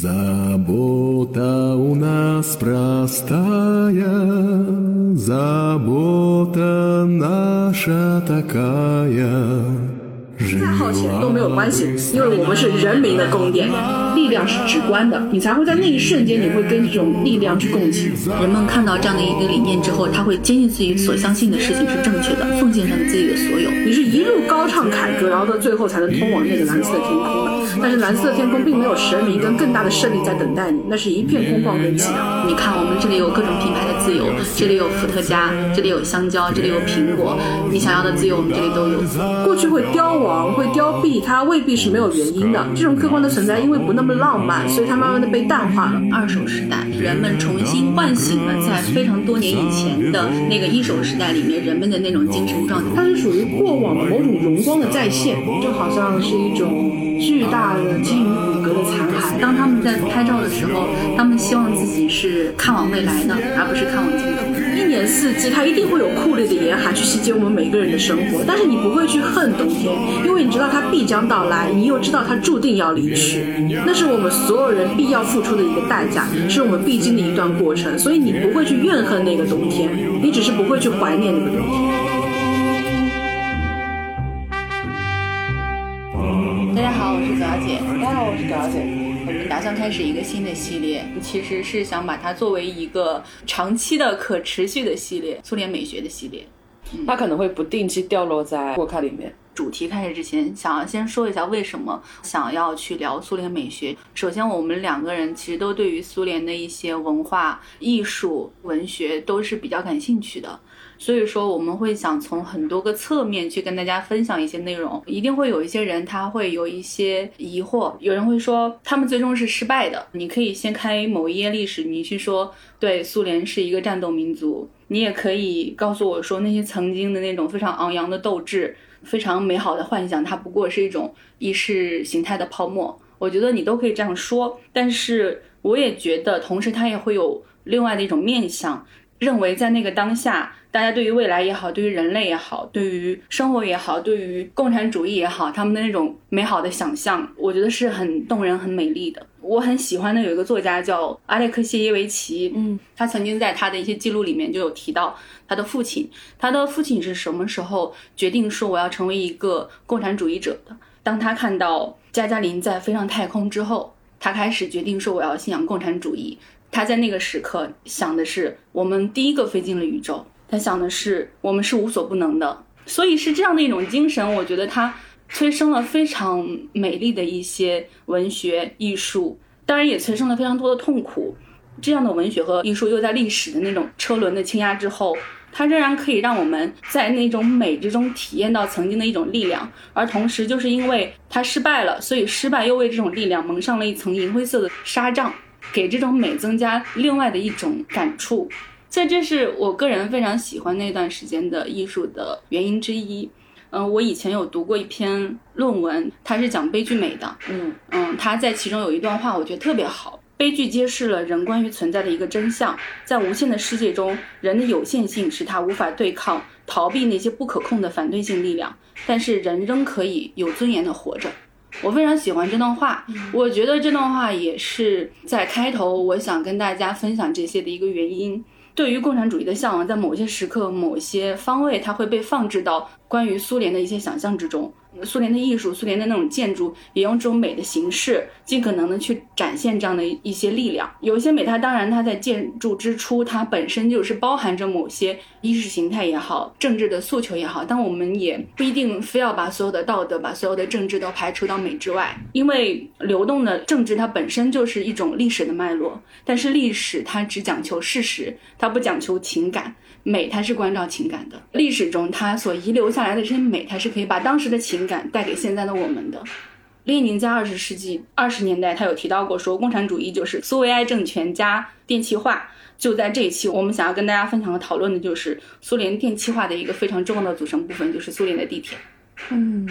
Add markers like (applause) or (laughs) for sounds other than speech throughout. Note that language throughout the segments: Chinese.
Забота у нас простая, забота наша такая. 再耗钱都没有关系，因为我们是人民的宫殿，力量是直观的，你才会在那一瞬间，你会跟这种力量去共情。人们看到这样的一个理念之后，他会坚信自己所相信的事情是正确的，奉献上自己的所有。你是一路高唱凯歌，然后到最后才能通往那个蓝色的天空的。 但是蓝色天空并没有神明跟更大的胜利在等待你，那是一片空旷跟寂寥。你看，我们这里有各种品牌的自由，这里有伏特加，这里有香蕉，这里有苹果，你想要的自由我们这里都有。过去会凋亡。会凋敝，它未必是没有原因的。这种客观的存在，因为不那么浪漫，所以它慢慢的被淡化了。二手时代，人们重新唤醒了在非常多年以前的那个一手时代里面人们的那种精神状态。它是属于过往的某种荣光的再现，就好像是一种巨大的基于骨骼的残骸。当他们在拍照的时候，他们希望自己是看往未来的，而不是看往镜头。一年四季，它一定会有酷烈的严寒去袭击我们每个人的生活，但是你不会去恨冬天，因为你知道它必将到来，你又知道它注定要离去，那是我们所有人必要付出的一个代价，是我们必经的一段过程，所以你不会去怨恨那个冬天，你只是不会去怀念那个冬天。我是小姐。大家好，我是小姐。我们打算开始一个新的系列，其实是想把它作为一个长期的、可持续的系列——苏联美学的系列。它可能会不定期掉落在过看里面。主题开始之前，想要先说一下为什么想要去聊苏联美学。首先，我们两个人其实都对于苏联的一些文化、艺术、文学都是比较感兴趣的。所以说，我们会想从很多个侧面去跟大家分享一些内容。一定会有一些人他会有一些疑惑，有人会说他们最终是失败的。你可以先开某一页历史，你去说对苏联是一个战斗民族。你也可以告诉我说那些曾经的那种非常昂扬的斗志、非常美好的幻想，它不过是一种意识形态的泡沫。我觉得你都可以这样说，但是我也觉得，同时它也会有另外的一种面向，认为在那个当下。大家对于未来也好，对于人类也好，对于生活也好，对于共产主义也好，他们的那种美好的想象，我觉得是很动人、很美丽的。我很喜欢的有一个作家叫阿列克谢耶维奇，嗯，他曾经在他的一些记录里面就有提到他的父亲。他的父亲是什么时候决定说我要成为一个共产主义者的？当他看到加加林在飞上太空之后，他开始决定说我要信仰共产主义。他在那个时刻想的是，我们第一个飞进了宇宙。他想的是，我们是无所不能的，所以是这样的一种精神。我觉得它催生了非常美丽的一些文学艺术，当然也催生了非常多的痛苦。这样的文学和艺术又在历史的那种车轮的倾压之后，它仍然可以让我们在那种美之中体验到曾经的一种力量。而同时，就是因为它失败了，所以失败又为这种力量蒙上了一层银灰色的纱帐，给这种美增加另外的一种感触。所以这是我个人非常喜欢那段时间的艺术的原因之一。嗯，我以前有读过一篇论文，它是讲悲剧美的。嗯嗯，它在其中有一段话，我觉得特别好。悲剧揭示了人关于存在的一个真相，在无限的世界中，人的有限性使他无法对抗、逃避那些不可控的反对性力量，但是人仍可以有尊严的活着。我非常喜欢这段话，我觉得这段话也是在开头我想跟大家分享这些的一个原因。对于共产主义的向往，在某些时刻、某些方位，它会被放置到关于苏联的一些想象之中。苏联的艺术，苏联的那种建筑，也用这种美的形式，尽可能的去展现这样的一些力量。有一些美，它当然它在建筑之初，它本身就是包含着某些意识形态也好，政治的诉求也好。但我们也不一定非要把所有的道德、把所有的政治都排除到美之外，因为流动的政治它本身就是一种历史的脉络。但是历史它只讲求事实，它不讲求情感。美，它是关照情感的。历史中，它所遗留下来的这些美，它是可以把当时的情感带给现在的我们的。列宁在二十世纪二十年代，他有提到过，说共产主义就是苏维埃政权加电气化。就在这一期，我们想要跟大家分享和讨论的就是苏联电气化的一个非常重要的组成部分，就是苏联的地铁。嗯，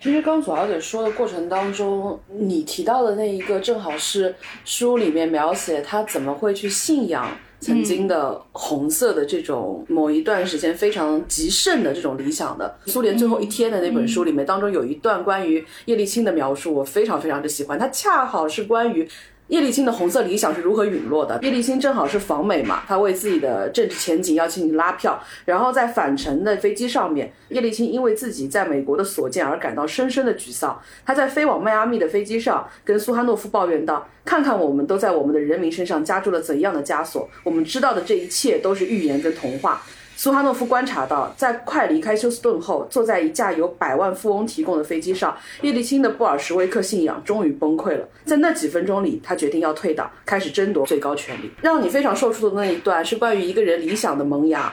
其实刚左小姐说的过程当中，你提到的那一个，正好是书里面描写他怎么会去信仰。曾经的红色的这种某一段时间非常极盛的这种理想的苏联最后一天的那本书里面，当中有一段关于叶利钦的描述，我非常非常的喜欢。它恰好是关于叶利钦的红色理想是如何陨落的？叶利钦正好是访美嘛，他为自己的政治前景要进行拉票，然后在返程的飞机上面，叶利钦因为自己在美国的所见而感到深深的沮丧。他在飞往迈阿密的飞机上跟苏哈诺夫抱怨道：“看看我们都在我们的人民身上加注了怎样的枷锁，我们知道的这一切都是预言跟童话。”苏哈诺夫观察到，在快离开休斯顿后，坐在一架由百万富翁提供的飞机上，叶利钦的布尔什维克信仰终于崩溃了。在那几分钟里，他决定要退党，开始争夺最高权力。让你非常受触的那一段，是关于一个人理想的萌芽。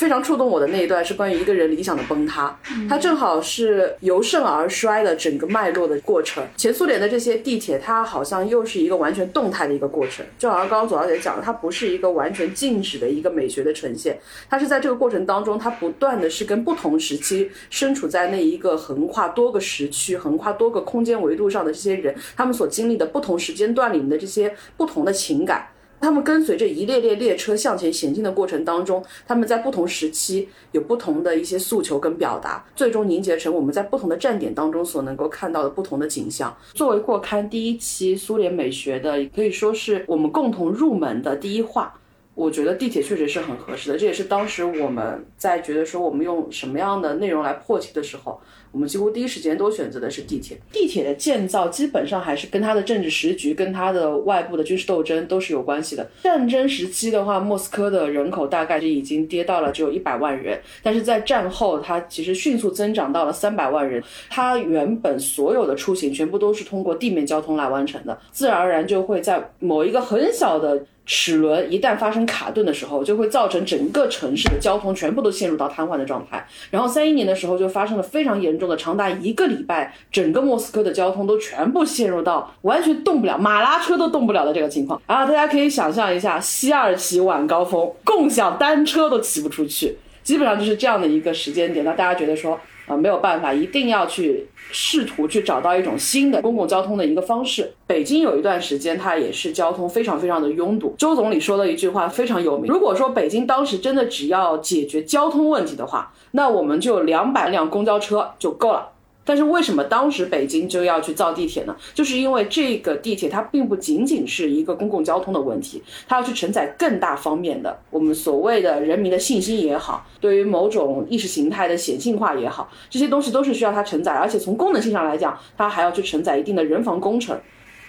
非常触动我的那一段是关于一个人理想的崩塌，它正好是由盛而衰的整个脉络的过程。前苏联的这些地铁，它好像又是一个完全动态的一个过程，就好像刚刚左小姐讲的，它不是一个完全静止的一个美学的呈现，它是在这个过程当中，它不断的是跟不同时期身处在那一个横跨多个时区、横跨多个空间维度上的这些人，他们所经历的不同时间段里面的这些不同的情感。他们跟随着一列列列车向前行进的过程当中，他们在不同时期有不同的一些诉求跟表达，最终凝结成我们在不同的站点当中所能够看到的不同的景象。作为过刊第一期苏联美学的，可以说是我们共同入门的第一话。我觉得地铁确实是很合适的，这也是当时我们在觉得说我们用什么样的内容来破题的时候。我们几乎第一时间都选择的是地铁。地铁的建造基本上还是跟它的政治时局、跟它的外部的军事斗争都是有关系的。战争时期的话，莫斯科的人口大概就已经跌到了只有一百万人，但是在战后，它其实迅速增长到了三百万人。它原本所有的出行全部都是通过地面交通来完成的，自然而然就会在某一个很小的。齿轮一旦发生卡顿的时候，就会造成整个城市的交通全部都陷入到瘫痪的状态。然后三一年的时候就发生了非常严重的，长达一个礼拜，整个莫斯科的交通都全部陷入到完全动不了，马拉车都动不了的这个情况。啊，大家可以想象一下，西二旗晚高峰，共享单车都骑不出去，基本上就是这样的一个时间点。那大家觉得说？啊，没有办法，一定要去试图去找到一种新的公共交通的一个方式。北京有一段时间，它也是交通非常非常的拥堵。周总理说的一句话非常有名：如果说北京当时真的只要解决交通问题的话，那我们就两百辆公交车就够了。但是为什么当时北京就要去造地铁呢？就是因为这个地铁它并不仅仅是一个公共交通的问题，它要去承载更大方面的我们所谓的人民的信心也好，对于某种意识形态的显性化也好，这些东西都是需要它承载。而且从功能性上来讲，它还要去承载一定的人防工程。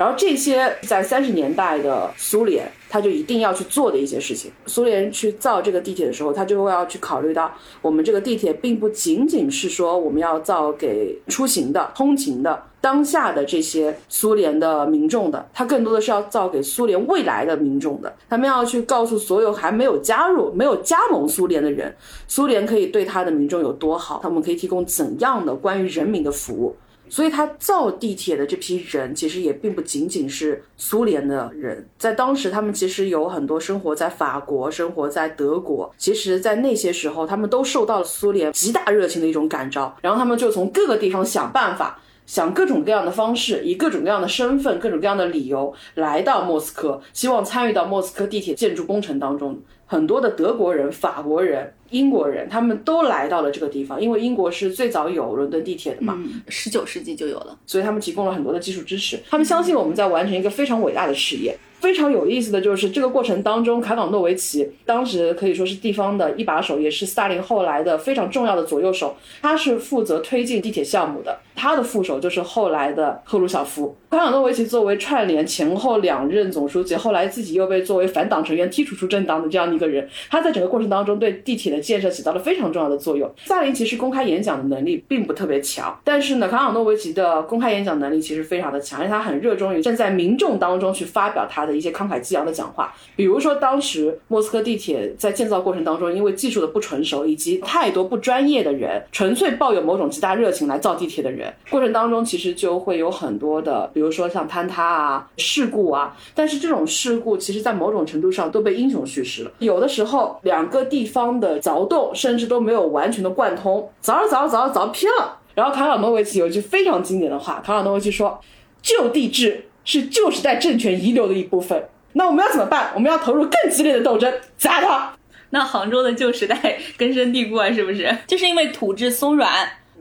然后这些在三十年代的苏联，他就一定要去做的一些事情。苏联去造这个地铁的时候，他就会要去考虑到，我们这个地铁并不仅仅是说我们要造给出行的、通勤的当下的这些苏联的民众的，它更多的是要造给苏联未来的民众的。他们要去告诉所有还没有加入、没有加盟苏联的人，苏联可以对他的民众有多好，他们可以提供怎样的关于人民的服务。所以，他造地铁的这批人，其实也并不仅仅是苏联的人，在当时，他们其实有很多生活在法国、生活在德国。其实，在那些时候，他们都受到了苏联极大热情的一种感召，然后他们就从各个地方想办法，想各种各样的方式，以各种各样的身份、各种各样的理由来到莫斯科，希望参与到莫斯科地铁建筑工程当中。很多的德国人、法国人、英国人，他们都来到了这个地方，因为英国是最早有伦敦地铁的嘛，十九世纪就有了，所以他们提供了很多的技术支持。他们相信我们在完成一个非常伟大的事业。非常有意思的就是这个过程当中，卡冈诺维奇当时可以说是地方的一把手，也是斯大林后来的非常重要的左右手。他是负责推进地铁项目的，他的副手就是后来的赫鲁晓夫。卡冈诺维奇作为串联前后两任总书记，后来自己又被作为反党成员剔除出政党的这样的一个人，他在整个过程当中对地铁的建设起到了非常重要的作用。斯大林其实公开演讲的能力并不特别强，但是呢，卡冈诺维奇的公开演讲能力其实非常的强，因为他很热衷于站在民众当中去发表他的。一些慷慨激昂的讲话，比如说当时莫斯科地铁在建造过程当中，因为技术的不成熟以及太多不专业的人，纯粹抱有某种极大热情来造地铁的人，过程当中其实就会有很多的，比如说像坍塌啊、事故啊。但是这种事故其实，在某种程度上都被英雄叙事了。有的时候，两个地方的凿洞甚至都没有完全的贯通，凿着凿着凿着凿偏了。然后卡尔诺维奇有一句非常经典的话，卡尔诺维奇说：“旧地质。”是旧时代政权遗留的一部分。那我们要怎么办？我们要投入更激烈的斗争，砸它。那杭州的旧时代根深蒂固啊，是不是？就是因为土质松软，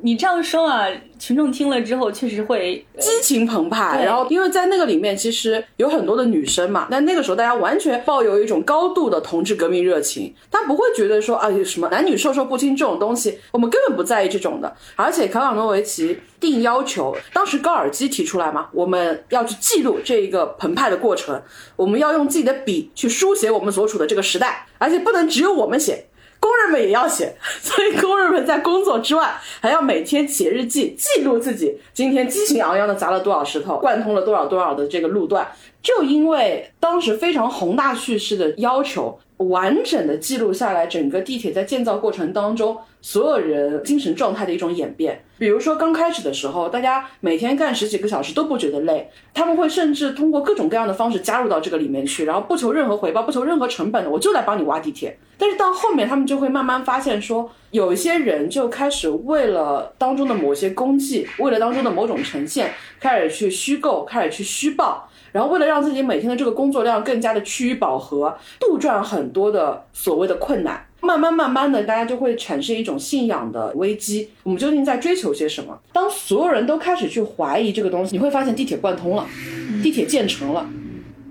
你这样说啊，群众听了之后确实会激情澎湃。然后，因为在那个里面，其实有很多的女生嘛，但那个时候大家完全抱有一种高度的同志革命热情，他不会觉得说啊有什么男女授受不亲这种东西，我们根本不在意这种的。而且卡瓦诺维奇定要求，当时高尔基提出来嘛，我们要去记录这一个澎湃的过程，我们要用自己的笔去书写我们所处的这个时代，而且不能只有我们写。工人们也要写，(laughs) 所以工人们在工作之外，还要每天写日记，记录自己今天激情昂扬的砸了多少石头，贯通了多少多少的这个路段。就因为当时非常宏大叙事的要求，完整的记录下来整个地铁在建造过程当中所有人精神状态的一种演变。比如说刚开始的时候，大家每天干十几个小时都不觉得累，他们会甚至通过各种各样的方式加入到这个里面去，然后不求任何回报，不求任何成本的，我就来帮你挖地铁。但是到后面，他们就会慢慢发现说，有一些人就开始为了当中的某些功绩，为了当中的某种呈现，开始去虚构，开始去虚报。然后为了让自己每天的这个工作量更加的趋于饱和，杜撰很多的所谓的困难，慢慢慢慢的，大家就会产生一种信仰的危机。我们究竟在追求些什么？当所有人都开始去怀疑这个东西，你会发现地铁贯通了，地铁建成了。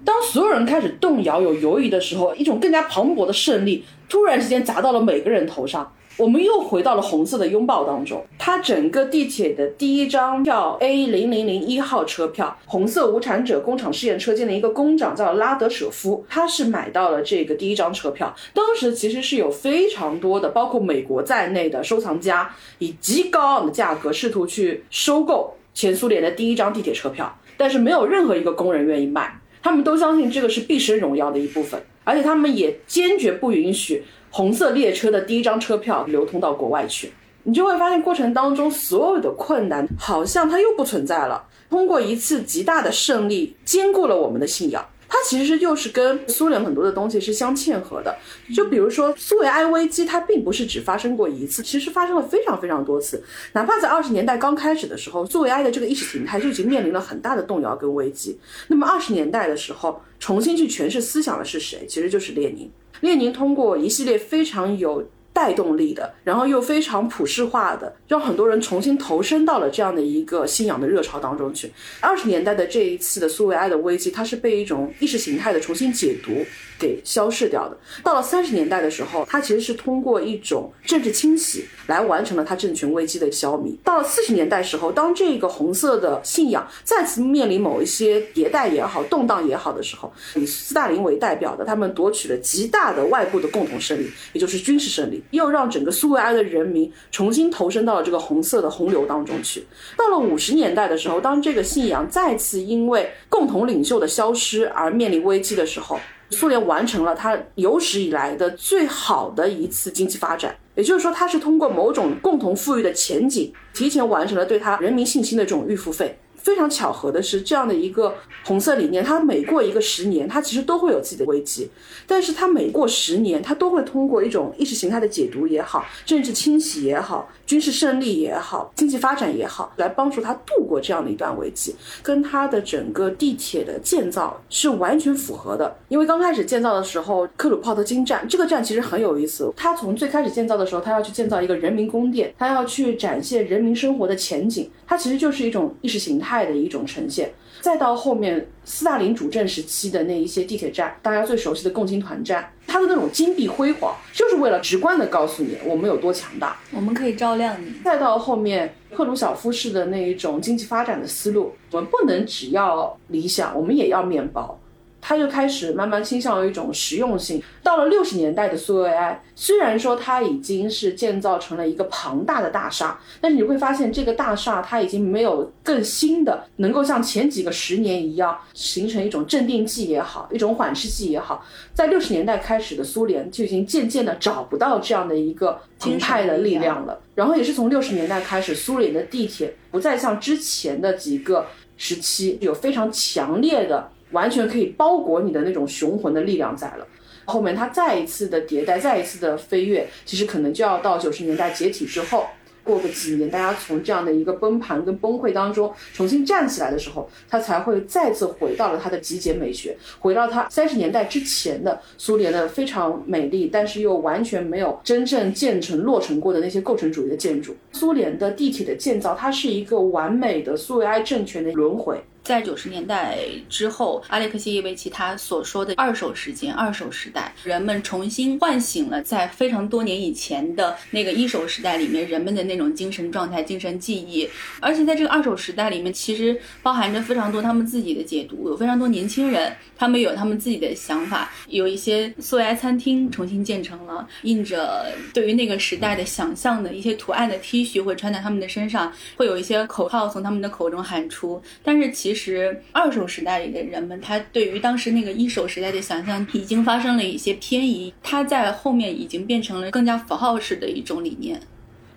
当所有人开始动摇、有犹疑的时候，一种更加磅礴的胜利突然之间砸到了每个人头上。我们又回到了红色的拥抱当中。它整个地铁的第一张票 A 零零零一号车票，红色无产者工厂试验车间的一个工长叫拉德舍夫，他是买到了这个第一张车票。当时其实是有非常多的，包括美国在内的收藏家，以极高昂的价格试图去收购前苏联的第一张地铁车票，但是没有任何一个工人愿意卖。他们都相信这个是毕生荣耀的一部分，而且他们也坚决不允许红色列车的第一张车票流通到国外去。你就会发现过程当中所有的困难好像它又不存在了。通过一次极大的胜利，兼顾了我们的信仰。它其实又是跟苏联很多的东西是相嵌合的。就比如说苏维埃危机，它并不是只发生过一次，其实发生了非常非常多次。哪怕在二十年代刚开始的时候，苏维埃的这个意识形态就已经面临了很大的动摇跟危机。那么二十年代的时候，重新去诠释思想的是谁？其实就是列宁。列宁通过一系列非常有带动力的，然后又非常普世化的，让很多人重新投身到了这样的一个信仰的热潮当中去。二十年代的这一次的苏维埃的危机，它是被一种意识形态的重新解读给消逝掉的。到了三十年代的时候，它其实是通过一种政治清洗来完成了它政权危机的消弭。到了四十年代时候，当这个红色的信仰再次面临某一些迭代也好、动荡也好的时候，以斯大林为代表的，他们夺取了极大的外部的共同胜利，也就是军事胜利，又让整个苏维埃的人民重新投身到了这个红色的洪流当中去。到了五十年代的时候，当这个信仰再次因为共同领袖的消失而面临危机的时候，苏联完成了它有史以来的最好的一次经济发展。也就是说，它是通过某种共同富裕的前景，提前完成了对它人民信心的这种预付费。非常巧合的是，这样的一个红色理念，它每过一个十年，它其实都会有自己的危机，但是它每过十年，它都会通过一种意识形态的解读也好，政治清洗也好，军事胜利也好，经济发展也好，来帮助它度过这样的一段危机，跟它的整个地铁的建造是完全符合的。因为刚开始建造的时候，克鲁泡特金站这个站其实很有意思，它从最开始建造的时候，它要去建造一个人民宫殿，它要去展现人民生活的前景，它其实就是一种意识形态的一种呈现。再到后面斯大林主政时期的那一些地铁站，大家最熟悉的共青团站，它的那种金碧辉煌，就是为了直观的告诉你我们有多强大。我们可以照亮你。再到后面赫鲁晓夫式的那一种经济发展的思路，我们不能只要理想，我们也要面包。它就开始慢慢倾向于一种实用性。到了六十年代的苏维埃，虽然说它已经是建造成了一个庞大的大厦，但是你会发现这个大厦它已经没有更新的，能够像前几个十年一样形成一种镇定剂也好，一种缓释剂也好。在六十年代开始的苏联就已经渐渐的找不到这样的一个澎湃的力量了。然后也是从六十年代开始，苏联的地铁不再像之前的几个时期有非常强烈的。完全可以包裹你的那种雄浑的力量在了。后面它再一次的迭代，再一次的飞跃，其实可能就要到九十年代解体之后。过个几年，大家从这样的一个崩盘跟崩溃当中重新站起来的时候，它才会再次回到了它的极简美学，回到它三十年代之前的苏联的非常美丽，但是又完全没有真正建成落成过的那些构成主义的建筑。苏联的地铁的建造，它是一个完美的苏维埃政权的轮回。在九十年代之后，阿列克谢耶维奇他所说的二手时间、二手时代，人们重新唤醒了在非常多年以前的那个一手时代里面人们的那种精神状态、精神记忆。而且在这个二手时代里面，其实包含着非常多他们自己的解读，有非常多年轻人，他们有他们自己的想法，有一些苏维埃餐厅重新建成了，印着对于那个时代的想象的一些图案的 T 恤会穿在他们的身上，会有一些口号从他们的口中喊出。但是其实。实二手时代里的人们，他对于当时那个一手时代的想象已经发生了一些偏移，他在后面已经变成了更加符号式的一种理念。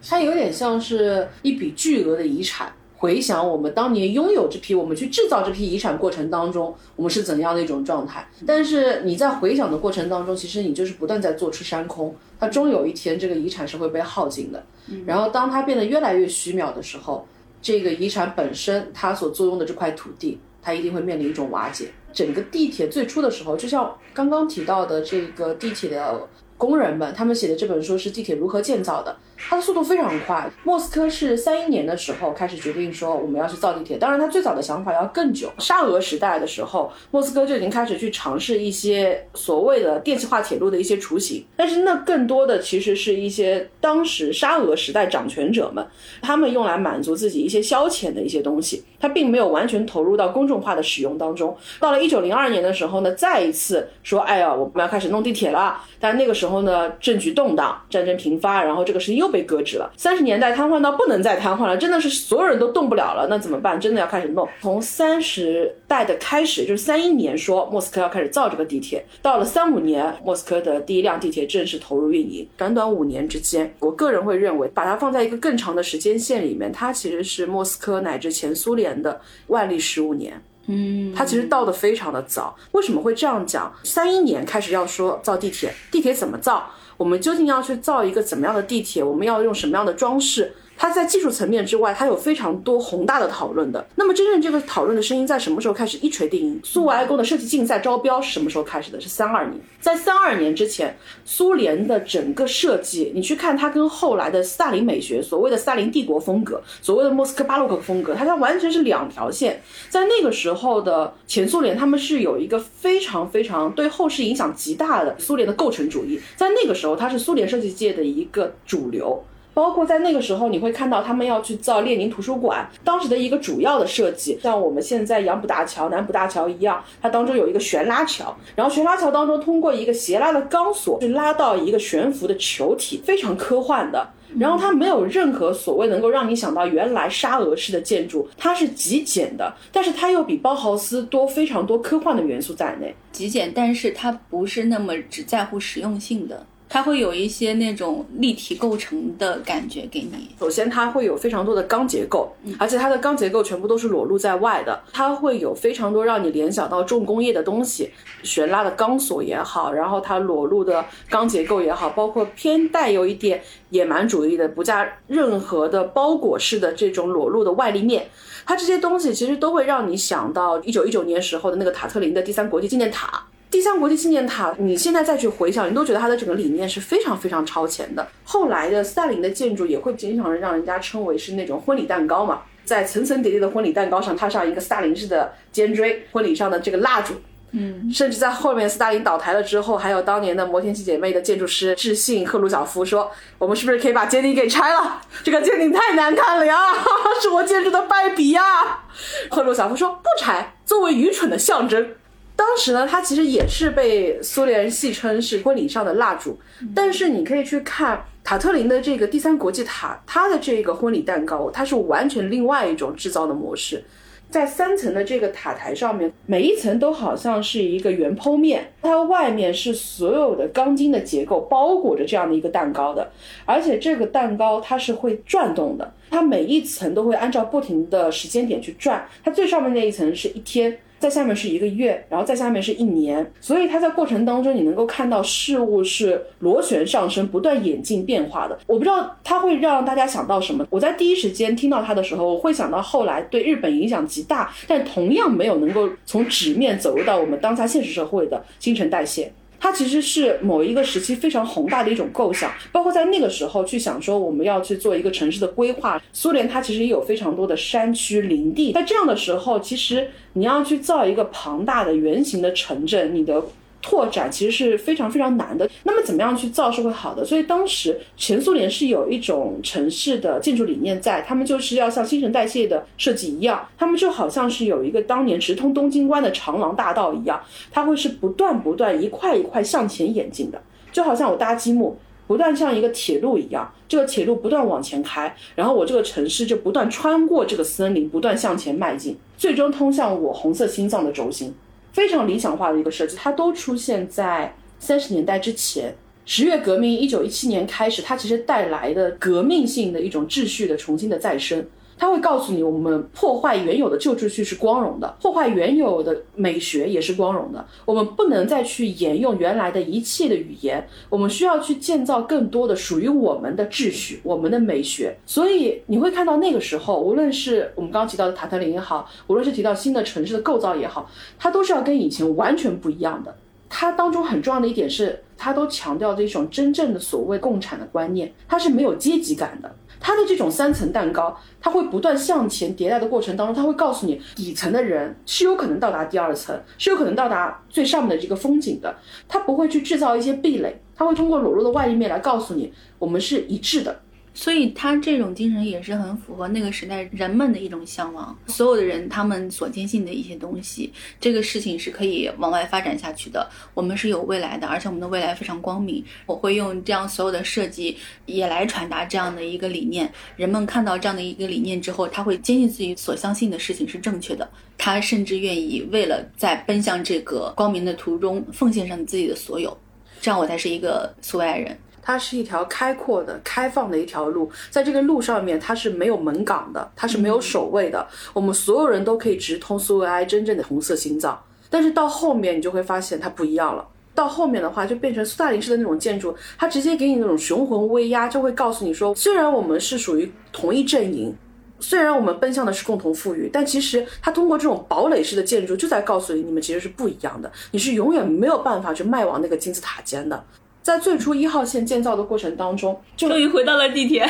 它有点像是一笔巨额的遗产。回想我们当年拥有这批，我们去制造这批遗产过程当中，我们是怎样的一种状态？但是你在回想的过程当中，其实你就是不断在做出山空。它终有一天，这个遗产是会被耗尽的。然后当它变得越来越虚渺的时候。这个遗产本身，它所作用的这块土地，它一定会面临一种瓦解。整个地铁最初的时候，就像刚刚提到的这个地铁的工人们，他们写的这本书是《地铁如何建造的》。它的速度非常快。莫斯科是三一年的时候开始决定说我们要去造地铁，当然它最早的想法要更久。沙俄时代的时候，莫斯科就已经开始去尝试一些所谓的电气化铁路的一些雏形，但是那更多的其实是一些当时沙俄时代掌权者们，他们用来满足自己一些消遣的一些东西，它并没有完全投入到公众化的使用当中。到了一九零二年的时候呢，再一次说，哎呀，我们要开始弄地铁了。但那个时候呢，政局动荡，战争频发，然后这个事情又。被搁置了。三十年代瘫痪到不能再瘫痪了，真的是所有人都动不了了。那怎么办？真的要开始弄。从三十代的开始，就是三一年说莫斯科要开始造这个地铁，到了三五年，莫斯科的第一辆地铁正式投入运营。短短五年之间，我个人会认为，把它放在一个更长的时间线里面，它其实是莫斯科乃至前苏联的万历十五年。嗯，它其实到的非常的早。为什么会这样讲？三一年开始要说造地铁，地铁怎么造？我们究竟要去造一个怎么样的地铁？我们要用什么样的装饰？它在技术层面之外，它有非常多宏大的讨论的。那么，真正这个讨论的声音在什么时候开始一锤定音？苏维埃宫的设计竞赛招标是什么时候开始的？是三二年。在三二年之前，苏联的整个设计，你去看它跟后来的斯大林美学，所谓的斯大林帝国风格，所谓的莫斯科巴洛克风格，它它完全是两条线。在那个时候的前苏联，他们是有一个非常非常对后世影响极大的苏联的构成主义，在那个时候，它是苏联设计界的一个主流。包括在那个时候，你会看到他们要去造列宁图书馆，当时的一个主要的设计，像我们现在杨浦大桥、南浦大桥一样，它当中有一个悬拉桥，然后悬拉桥当中通过一个斜拉的钢索去拉到一个悬浮的球体，非常科幻的。然后它没有任何所谓能够让你想到原来沙俄式的建筑，它是极简的，但是它又比包豪斯多非常多科幻的元素在内。极简，但是它不是那么只在乎实用性的。它会有一些那种立体构成的感觉给你。首先，它会有非常多的钢结构，而且它的钢结构全部都是裸露在外的。它会有非常多让你联想到重工业的东西，悬拉的钢索也好，然后它裸露的钢结构也好，包括偏带有一点野蛮主义的，不加任何的包裹式的这种裸露的外立面，它这些东西其实都会让你想到一九一九年时候的那个塔特林的第三国际纪念塔。第三国际纪念塔，你现在再去回想，你都觉得它的整个理念是非常非常超前的。后来的斯大林的建筑也会经常让人家称为是那种婚礼蛋糕嘛，在层层叠叠的婚礼蛋糕上踏上一个斯大林式的尖锥，婚礼上的这个蜡烛，嗯，甚至在后面斯大林倒台了之后，还有当年的摩天七姐妹的建筑师致信赫鲁晓夫说，我们是不是可以把尖顶给拆了？这个尖顶太难看了呀，(laughs) 是我建筑的败笔呀。赫鲁晓夫说不拆，作为愚蠢的象征。当时呢，它其实也是被苏联人戏称是婚礼上的蜡烛，但是你可以去看塔特林的这个第三国际塔，它的这个婚礼蛋糕，它是完全另外一种制造的模式。在三层的这个塔台上面，每一层都好像是一个圆剖面，它外面是所有的钢筋的结构包裹着这样的一个蛋糕的，而且这个蛋糕它是会转动的，它每一层都会按照不停的时间点去转，它最上面那一层是一天。在下面是一个月，然后在下面是一年，所以它在过程当中你能够看到事物是螺旋上升、不断演进变化的。我不知道它会让大家想到什么。我在第一时间听到它的时候，我会想到后来对日本影响极大，但同样没有能够从纸面走入到我们当下现实社会的新陈代谢。它其实是某一个时期非常宏大的一种构想，包括在那个时候去想说我们要去做一个城市的规划。苏联它其实也有非常多的山区林地，在这样的时候，其实你要去造一个庞大的圆形的城镇，你的。拓展其实是非常非常难的。那么怎么样去造是会好的？所以当时前苏联是有一种城市的建筑理念在，他们就是要像新陈代谢的设计一样，他们就好像是有一个当年直通东京湾的长廊大道一样，它会是不断不断一块一块向前演进的，就好像我搭积木，不断像一个铁路一样，这个铁路不断往前开，然后我这个城市就不断穿过这个森林，不断向前迈进，最终通向我红色心脏的轴心。非常理想化的一个设计，它都出现在三十年代之前。十月革命一九一七年开始，它其实带来的革命性的一种秩序的重新的再生。它会告诉你，我们破坏原有的旧秩序是光荣的，破坏原有的美学也是光荣的。我们不能再去沿用原来的一切的语言，我们需要去建造更多的属于我们的秩序、我们的美学。所以你会看到那个时候，无论是我们刚刚提到的塔特林也好，无论是提到新的城市的构造也好，它都是要跟以前完全不一样的。它当中很重要的一点是，它都强调这种真正的所谓共产的观念，它是没有阶级感的。它的这种三层蛋糕，它会不断向前迭代的过程当中，它会告诉你，底层的人是有可能到达第二层，是有可能到达最上面的这个风景的。它不会去制造一些壁垒，它会通过裸露的外立面来告诉你，我们是一致的。所以他这种精神也是很符合那个时代人们的一种向往。所有的人他们所坚信的一些东西，这个事情是可以往外发展下去的。我们是有未来的，而且我们的未来非常光明。我会用这样所有的设计也来传达这样的一个理念。人们看到这样的一个理念之后，他会坚信自己所相信的事情是正确的。他甚至愿意为了在奔向这个光明的途中奉献上自己的所有。这样我才是一个苏维埃人。它是一条开阔的、开放的一条路，在这个路上面，它是没有门岗的，它是没有守卫的，我们所有人都可以直通苏维埃真正的红色心脏。但是到后面，你就会发现它不一样了。到后面的话，就变成斯大林式的那种建筑，它直接给你那种雄浑威压，就会告诉你说，虽然我们是属于同一阵营，虽然我们奔向的是共同富裕，但其实它通过这种堡垒式的建筑，就在告诉你，你们其实是不一样的，你是永远没有办法去迈往那个金字塔尖的。在最初一号线建造的过程当中，终于回到了地铁，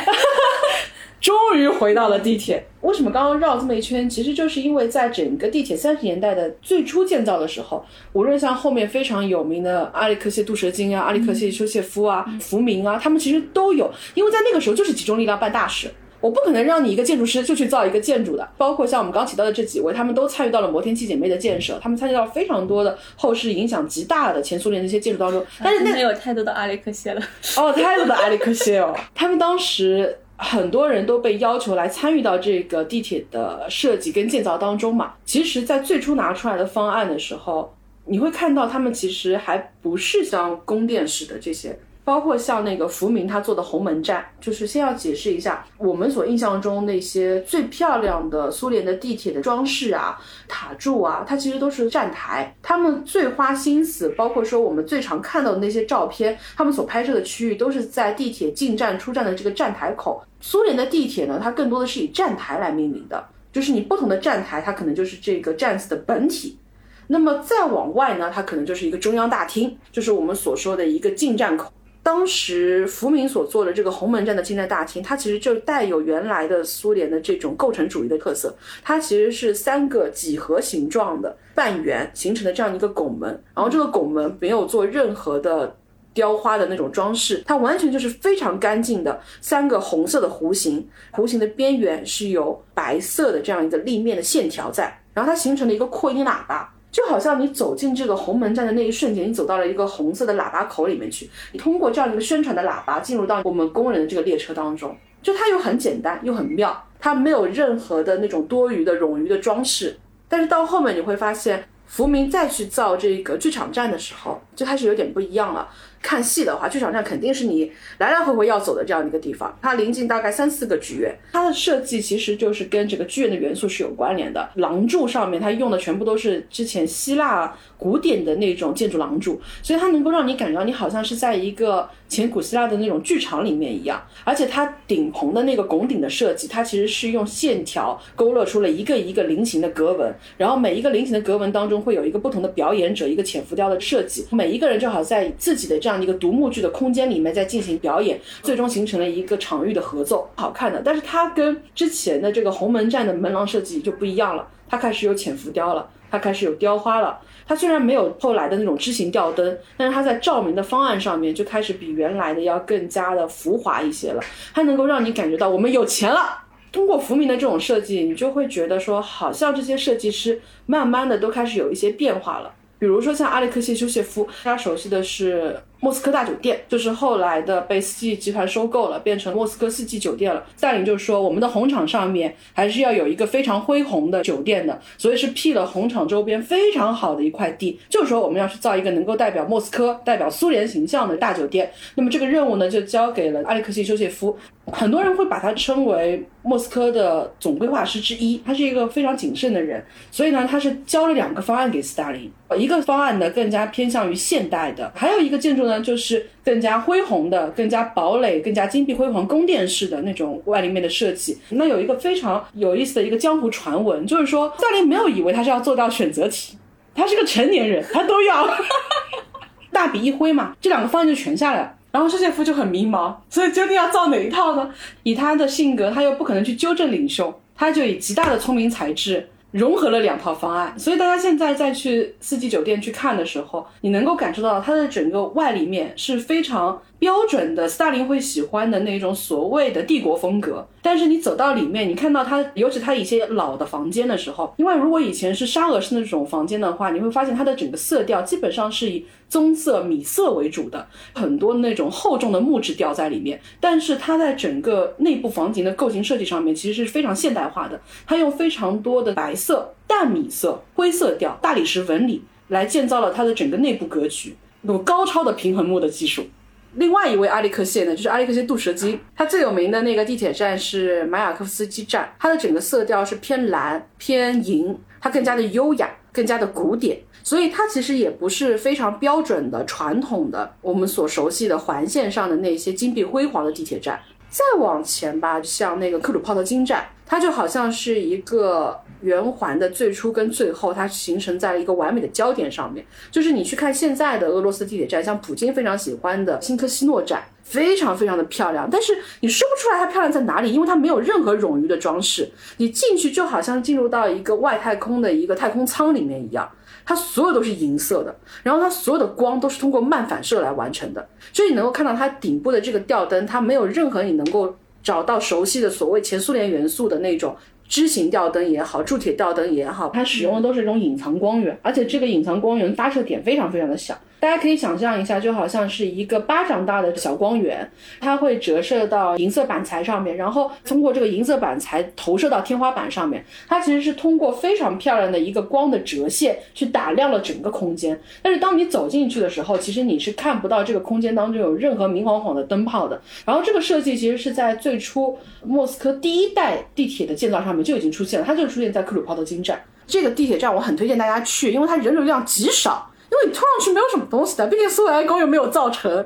(laughs) 终于回到了地铁。为什么刚刚绕这么一圈？其实就是因为在整个地铁三十年代的最初建造的时候，无论像后面非常有名的阿里克谢杜舍金啊、阿里克谢丘谢夫啊、福明啊，他们其实都有，因为在那个时候就是集中力量办大事。我不可能让你一个建筑师就去造一个建筑的，包括像我们刚提到的这几位，他们都参与到了摩天七姐妹的建设，他们参与到了非常多的后世影响极大的前苏联的一些建筑当中。但是那有太多的阿里克谢了哦，太多的阿里克谢哦，他们当时很多人都被要求来参与到这个地铁的设计跟建造当中嘛。其实，在最初拿出来的方案的时候，你会看到他们其实还不是像宫殿式的这些。包括像那个福明他做的红门站，就是先要解释一下，我们所印象中那些最漂亮的苏联的地铁的装饰啊、塔柱啊，它其实都是站台。他们最花心思，包括说我们最常看到的那些照片，他们所拍摄的区域都是在地铁进站、出站的这个站台口。苏联的地铁呢，它更多的是以站台来命名的，就是你不同的站台，它可能就是这个站子的本体。那么再往外呢，它可能就是一个中央大厅，就是我们所说的一个进站口。当时福明所做的这个红门站的进站大厅，它其实就带有原来的苏联的这种构成主义的特色。它其实是三个几何形状的半圆形成的这样一个拱门，然后这个拱门没有做任何的雕花的那种装饰，它完全就是非常干净的三个红色的弧形，弧形的边缘是有白色的这样一个立面的线条在，然后它形成了一个扩音喇叭。就好像你走进这个红门站的那一瞬间，你走到了一个红色的喇叭口里面去，你通过这样一个宣传的喇叭进入到我们工人的这个列车当中。就它又很简单又很妙，它没有任何的那种多余的冗余的装饰。但是到后面你会发现，福明再去造这个剧场站的时候，就开始有点不一样了。看戏的话，剧场站肯定是你来来回回要走的这样一个地方。它临近大概三四个剧院，它的设计其实就是跟这个剧院的元素是有关联的。廊柱上面它用的全部都是之前希腊古典的那种建筑廊柱，所以它能够让你感觉到你好像是在一个前古希腊的那种剧场里面一样。而且它顶棚的那个拱顶的设计，它其实是用线条勾勒出了一个一个菱形的格纹，然后每一个菱形的格纹当中会有一个不同的表演者，一个浅浮雕的设计，每一个人正好在自己的这样。一个独幕剧的空间里面在进行表演，最终形成了一个场域的合奏，好看的。但是它跟之前的这个红门站的门廊设计就不一样了，它开始有浅浮雕了，它开始有雕花了。它虽然没有后来的那种枝形吊灯，但是它在照明的方案上面就开始比原来的要更加的浮华一些了。它能够让你感觉到我们有钱了。通过浮明的这种设计，你就会觉得说，好像这些设计师慢慢的都开始有一些变化了。比如说像阿列克谢·休谢夫，大家熟悉的是莫斯科大酒店，就是后来的被四季集团收购了，变成莫斯科四季酒店了。斯大林就说，我们的红场上面还是要有一个非常恢宏的酒店的，所以是辟了红场周边非常好的一块地，就是说我们要去造一个能够代表莫斯科、代表苏联形象的大酒店。那么这个任务呢，就交给了阿列克谢·休谢夫。很多人会把他称为莫斯科的总规划师之一，他是一个非常谨慎的人，所以呢，他是交了两个方案给斯大林，一个方案呢更加偏向于现代的，还有一个建筑呢呢就是更加恢宏的、更加堡垒、更加金碧辉煌宫殿式的那种外立面的设计。那有一个非常有意思的一个江湖传闻，就是说斯大林没有以为他是要做到选择题，他是个成年人，他都要，(laughs) 大笔一挥嘛，这两个方案就全下来了。然后施谢夫就很迷茫，所以究竟要造哪一套呢？以他的性格，他又不可能去纠正领袖，他就以极大的聪明才智融合了两套方案。所以大家现在再去四季酒店去看的时候，你能够感受到它的整个外立面是非常。标准的斯大林会喜欢的那种所谓的帝国风格，但是你走到里面，你看到它，尤其它一些老的房间的时候，因为如果以前是沙俄式那种房间的话，你会发现它的整个色调基本上是以棕色、米色为主的，很多那种厚重的木质调在里面。但是它在整个内部房型的构型设计上面，其实是非常现代化的，它用非常多的白色、淡米色、灰色调、大理石纹理来建造了它的整个内部格局，有高超的平衡木的技术。另外一位阿利克谢呢，就是阿利克谢杜舍金，他最有名的那个地铁站是马雅科夫斯基站，它的整个色调是偏蓝偏银，它更加的优雅，更加的古典，所以它其实也不是非常标准的传统的我们所熟悉的环线上的那些金碧辉煌的地铁站。再往前吧，像那个克鲁泡特金站，它就好像是一个圆环的最初跟最后，它形成在了一个完美的焦点上面。就是你去看现在的俄罗斯地铁站，像普京非常喜欢的新科西诺站，非常非常的漂亮，但是你说不出来它漂亮在哪里，因为它没有任何冗余的装饰，你进去就好像进入到一个外太空的一个太空舱里面一样。它所有都是银色的，然后它所有的光都是通过漫反射来完成的，所以你能够看到它顶部的这个吊灯，它没有任何你能够找到熟悉的所谓前苏联元素的那种枝形吊灯也好，铸铁吊灯也好，它使用的都是这种隐藏光源，而且这个隐藏光源发射点非常非常的小。大家可以想象一下，就好像是一个巴掌大的小光源，它会折射到银色板材上面，然后通过这个银色板材投射到天花板上面。它其实是通过非常漂亮的一个光的折线去打亮了整个空间。但是当你走进去的时候，其实你是看不到这个空间当中有任何明晃晃的灯泡的。然后这个设计其实是在最初莫斯科第一代地铁的建造上面就已经出现了，它就出现在克鲁泡特金站这个地铁站，我很推荐大家去，因为它人流量极少。因为你通上去没有什么东西的，毕竟苏维埃宫又没有造成，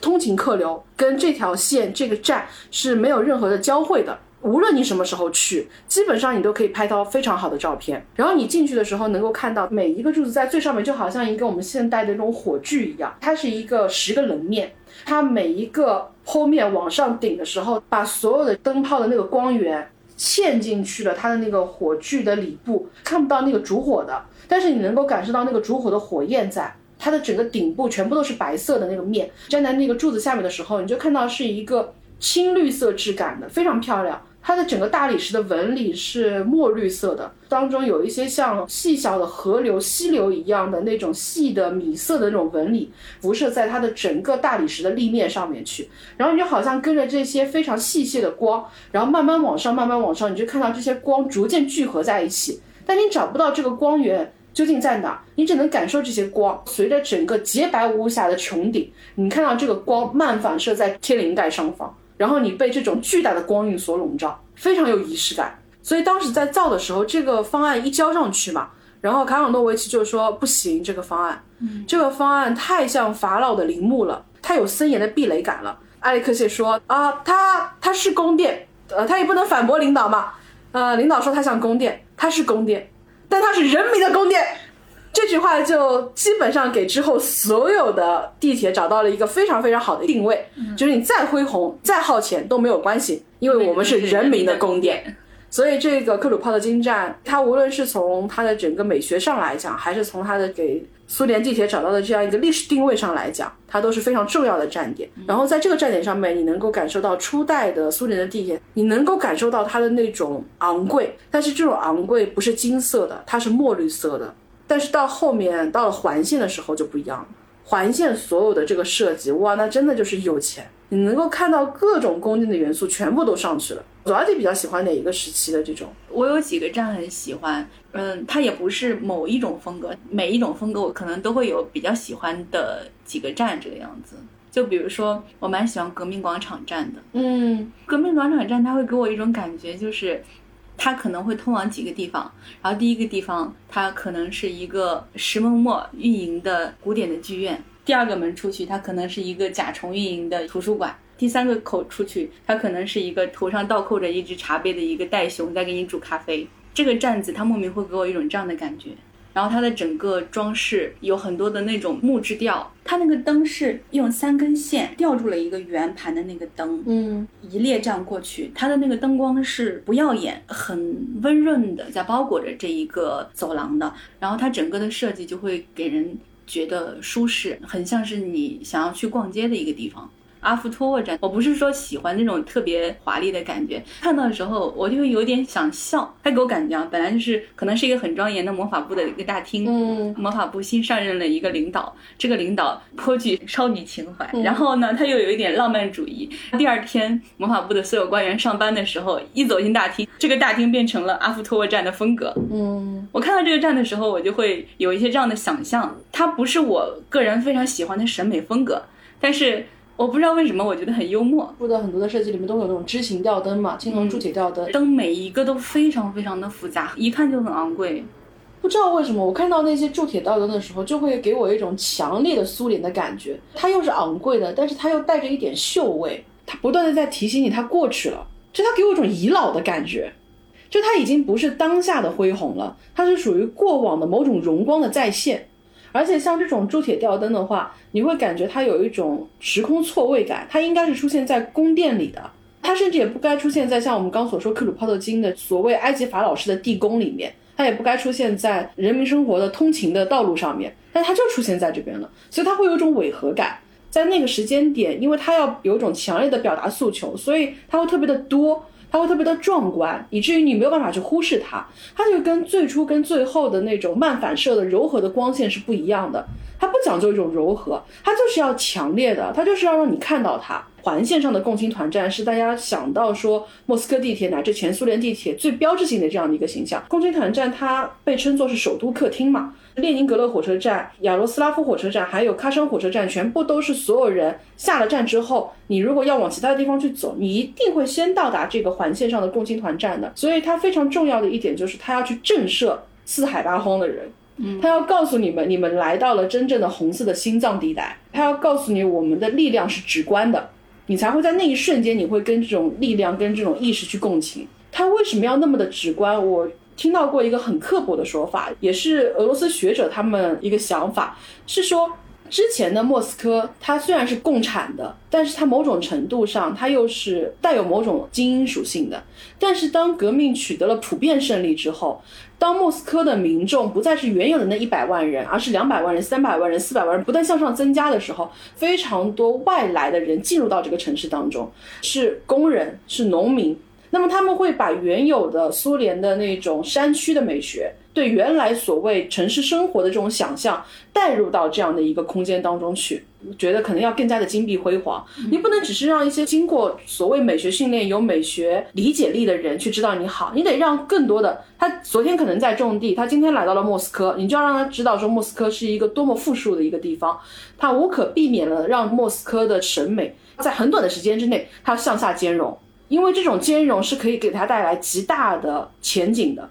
通勤客流跟这条线这个站是没有任何的交汇的。无论你什么时候去，基本上你都可以拍到非常好的照片。然后你进去的时候，能够看到每一个柱子在最上面，就好像一个我们现代的那种火炬一样，它是一个十个棱面，它每一个剖面往上顶的时候，把所有的灯泡的那个光源嵌进去了它的那个火炬的里部，看不到那个烛火的。但是你能够感受到那个烛火的火焰，在它的整个顶部全部都是白色的那个面，站在那个柱子下面的时候，你就看到是一个青绿色质感的，非常漂亮。它的整个大理石的纹理是墨绿色的，当中有一些像细小的河流、溪流一样的那种细的米色的那种纹理，辐射在它的整个大理石的立面上面去。然后你就好像跟着这些非常细细的光，然后慢慢往上，慢慢往上，你就看到这些光逐渐聚合在一起。但你找不到这个光源究竟在哪？你只能感受这些光，随着整个洁白无瑕的穹顶，你看到这个光慢反射在天灵盖上方，然后你被这种巨大的光晕所笼罩，非常有仪式感。所以当时在造的时候，这个方案一交上去嘛，然后卡朗诺维奇就说不行，这个方案，这个方案太像法老的陵墓了，太有森严的壁垒感了。埃里克谢说啊，他他是宫殿，呃，他也不能反驳领导嘛，呃，领导说他像宫殿，他是宫殿，但他是人民的宫殿。这句话就基本上给之后所有的地铁找到了一个非常非常好的定位，就是你再恢宏、再耗钱都没有关系，因为我们是人民的宫殿。所以这个克鲁泡特金站，它无论是从它的整个美学上来讲，还是从它的给苏联地铁找到的这样一个历史定位上来讲，它都是非常重要的站点。然后在这个站点上面，你能够感受到初代的苏联的地铁，你能够感受到它的那种昂贵，但是这种昂贵不是金色的，它是墨绿色的。但是到后面到了环线的时候就不一样了，环线所有的这个设计，哇，那真的就是有钱，你能够看到各种宫殿的元素全部都上去了。左阿弟比较喜欢哪一个时期的这种？我有几个站很喜欢，嗯，它也不是某一种风格，每一种风格我可能都会有比较喜欢的几个站这个样子。就比如说，我蛮喜欢革命广场站的，嗯，革命广场站它会给我一种感觉，就是它可能会通往几个地方，然后第一个地方它可能是一个石门墨运营的古典的剧院，第二个门出去它可能是一个甲虫运营的图书馆。第三个口出去，它可能是一个头上倒扣着一只茶杯的一个袋熊在给你煮咖啡。这个站子它莫名会给我一种这样的感觉。然后它的整个装饰有很多的那种木质调，它那个灯是用三根线吊住了一个圆盘的那个灯，嗯，一列这样过去，它的那个灯光是不耀眼，很温润的在包裹着这一个走廊的。然后它整个的设计就会给人觉得舒适，很像是你想要去逛街的一个地方。阿夫托沃站，我不是说喜欢那种特别华丽的感觉，看到的时候我就会有点想笑。他给我感觉啊，本来就是可能是一个很庄严的魔法部的一个大厅，嗯，魔法部新上任了一个领导，这个领导颇具少女情怀，然后呢，他又有一点浪漫主义。第二天，魔法部的所有官员上班的时候，一走进大厅，这个大厅变成了阿夫托沃站的风格。嗯，我看到这个站的时候，我就会有一些这样的想象，它不是我个人非常喜欢的审美风格，但是。我不知道为什么，我觉得很幽默。布的很多的设计里面都有那种枝形吊灯嘛，青铜铸铁吊灯，灯每一个都非常非常的复杂，一看就很昂贵。不知道为什么，我看到那些铸铁吊灯的时候，就会给我一种强烈的苏联的感觉。它又是昂贵的，但是它又带着一点锈味，它不断的在提醒你它过去了，就它给我一种遗老的感觉，就它已经不是当下的恢宏了，它是属于过往的某种荣光的再现。而且像这种铸铁吊灯的话，你会感觉它有一种时空错位感，它应该是出现在宫殿里的，它甚至也不该出现在像我们刚所说克鲁泡特金的所谓埃及法老式的地宫里面，它也不该出现在人民生活的通勤的道路上面，但它就出现在这边了，所以它会有一种违和感。在那个时间点，因为它要有一种强烈的表达诉求，所以它会特别的多。它会特别的壮观，以至于你没有办法去忽视它。它就跟最初跟最后的那种慢反射的柔和的光线是不一样的。它不讲究一种柔和，它就是要强烈的，它就是要让你看到它。环线上的共青团站是大家想到说莫斯科地铁乃至前苏联地铁最标志性的这样的一个形象。共青团站它被称作是首都客厅嘛。列宁格勒火车站、亚罗斯拉夫火车站，还有喀山火车站，全部都是所有人下了站之后，你如果要往其他的地方去走，你一定会先到达这个环线上的共青团站的。所以它非常重要的一点就是，它要去震慑四海八荒的人，嗯，他要告诉你们，你们来到了真正的红色的心脏地带，他要告诉你，我们的力量是直观的，你才会在那一瞬间，你会跟这种力量、跟这种意识去共情。他为什么要那么的直观？我。听到过一个很刻薄的说法，也是俄罗斯学者他们一个想法，是说之前的莫斯科它虽然是共产的，但是它某种程度上它又是带有某种精英属性的。但是当革命取得了普遍胜利之后，当莫斯科的民众不再是原有的那一百万人，而是两百万人、三百万人、四百万人不断向上增加的时候，非常多外来的人进入到这个城市当中，是工人，是农民。那么他们会把原有的苏联的那种山区的美学，对原来所谓城市生活的这种想象，带入到这样的一个空间当中去，觉得可能要更加的金碧辉煌。你不能只是让一些经过所谓美学训练、有美学理解力的人去知道你好，你得让更多的他昨天可能在种地，他今天来到了莫斯科，你就要让他知道说莫斯科是一个多么富庶的一个地方，他无可避免的让莫斯科的审美在很短的时间之内，它要向下兼容。因为这种兼容是可以给他带来极大的前景的，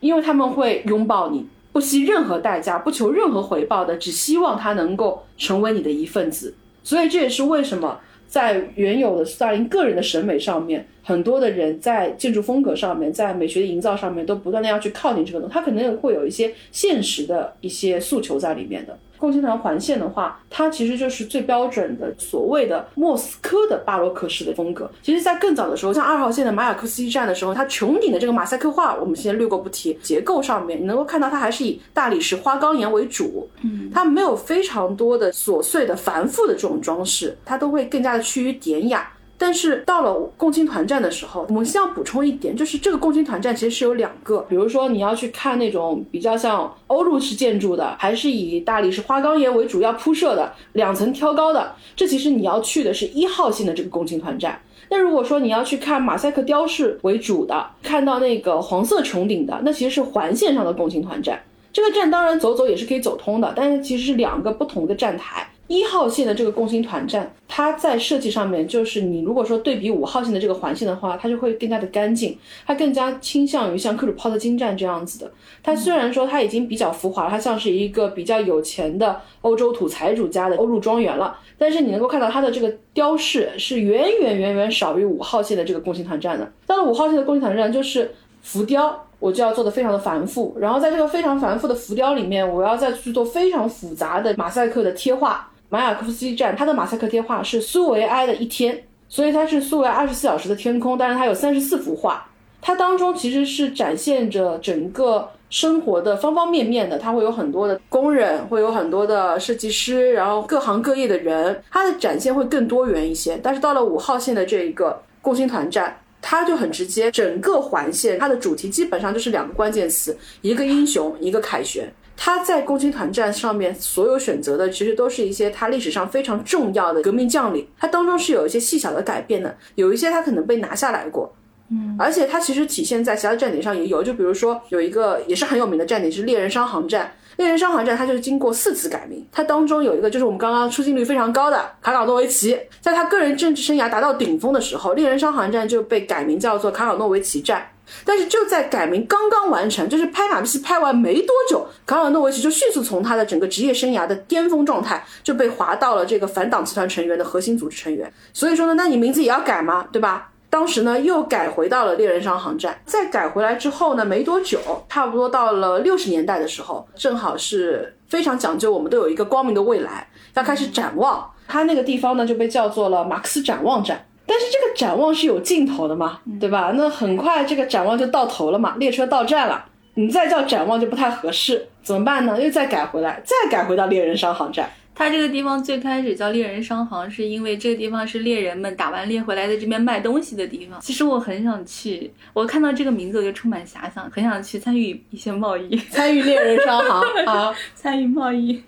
因为他们会拥抱你，不惜任何代价，不求任何回报的，只希望他能够成为你的一份子。所以这也是为什么在原有的斯大林个人的审美上面，很多的人在建筑风格上面，在美学的营造上面，都不断的要去靠近这个东西，他可能会有一些现实的一些诉求在里面的。共青团环线的话，它其实就是最标准的所谓的莫斯科的巴洛克式的风格。其实，在更早的时候，像二号线的马雅克斯基站的时候，它穹顶的这个马赛克画，我们先略过不提。结构上面，你能够看到它还是以大理石花岗岩为主，嗯，它没有非常多的琐碎的繁复的这种装饰，它都会更加的趋于典雅。但是到了共青团站的时候，我们先要补充一点，就是这个共青团站其实是有两个，比如说你要去看那种比较像欧陆式建筑的，还是以大理石花岗岩为主要铺设的两层挑高的，这其实你要去的是一号线的这个共青团站。那如果说你要去看马赛克雕饰为主的，看到那个黄色穹顶的，那其实是环线上的共青团站。这个站当然走走也是可以走通的，但是其实是两个不同的站台。一号线的这个共青团站，它在设计上面，就是你如果说对比五号线的这个环线的话，它就会更加的干净，它更加倾向于像克鲁泡特金站这样子的。它虽然说它已经比较浮华，它像是一个比较有钱的欧洲土财主家的欧陆庄园了，但是你能够看到它的这个雕饰是远远远远少于五号线的这个共青团站的。到了五号线的共青团站，就是浮雕。我就要做的非常的繁复，然后在这个非常繁复的浮雕里面，我要再去做非常复杂的马赛克的贴画。马雅科夫斯基站，它的马赛克贴画是苏维埃的一天，所以它是苏维埃二十四小时的天空，但是它有三十四幅画，它当中其实是展现着整个生活的方方面面的，它会有很多的工人，会有很多的设计师，然后各行各业的人，它的展现会更多元一些。但是到了五号线的这一个共青团站，它就很直接，整个环线它的主题基本上就是两个关键词，一个英雄，一个凯旋。他在共青团战上面所有选择的，其实都是一些他历史上非常重要的革命将领，他当中是有一些细小的改变的，有一些他可能被拿下来过，嗯，而且它其实体现在其他站点上也有，就比如说有一个也是很有名的站点是猎人商行站，猎人商行站它就是经过四次改名，它当中有一个就是我们刚刚出镜率非常高的卡冈诺维奇，在他个人政治生涯达到顶峰的时候，猎人商行站就被改名叫做卡冈诺维奇站。但是就在改名刚刚完成，就是拍马屁拍完没多久，卡尔诺维奇就迅速从他的整个职业生涯的巅峰状态就被划到了这个反党集团成员的核心组织成员。所以说呢，那你名字也要改吗？对吧？当时呢又改回到了猎人山航站。再改回来之后呢，没多久，差不多到了六十年代的时候，正好是非常讲究，我们都有一个光明的未来，要开始展望。它那个地方呢就被叫做了马克思展望站。但是这个展望是有尽头的嘛，对吧？那很快这个展望就到头了嘛，列车到站了，你再叫展望就不太合适，怎么办呢？又再改回来，再改回到猎人商航站。它这个地方最开始叫猎人商行，是因为这个地方是猎人们打完猎回来在这边卖东西的地方。其实我很想去，我看到这个名字我就充满遐想，很想去参与一些贸易，参与猎人商行好，(laughs) 参与贸易。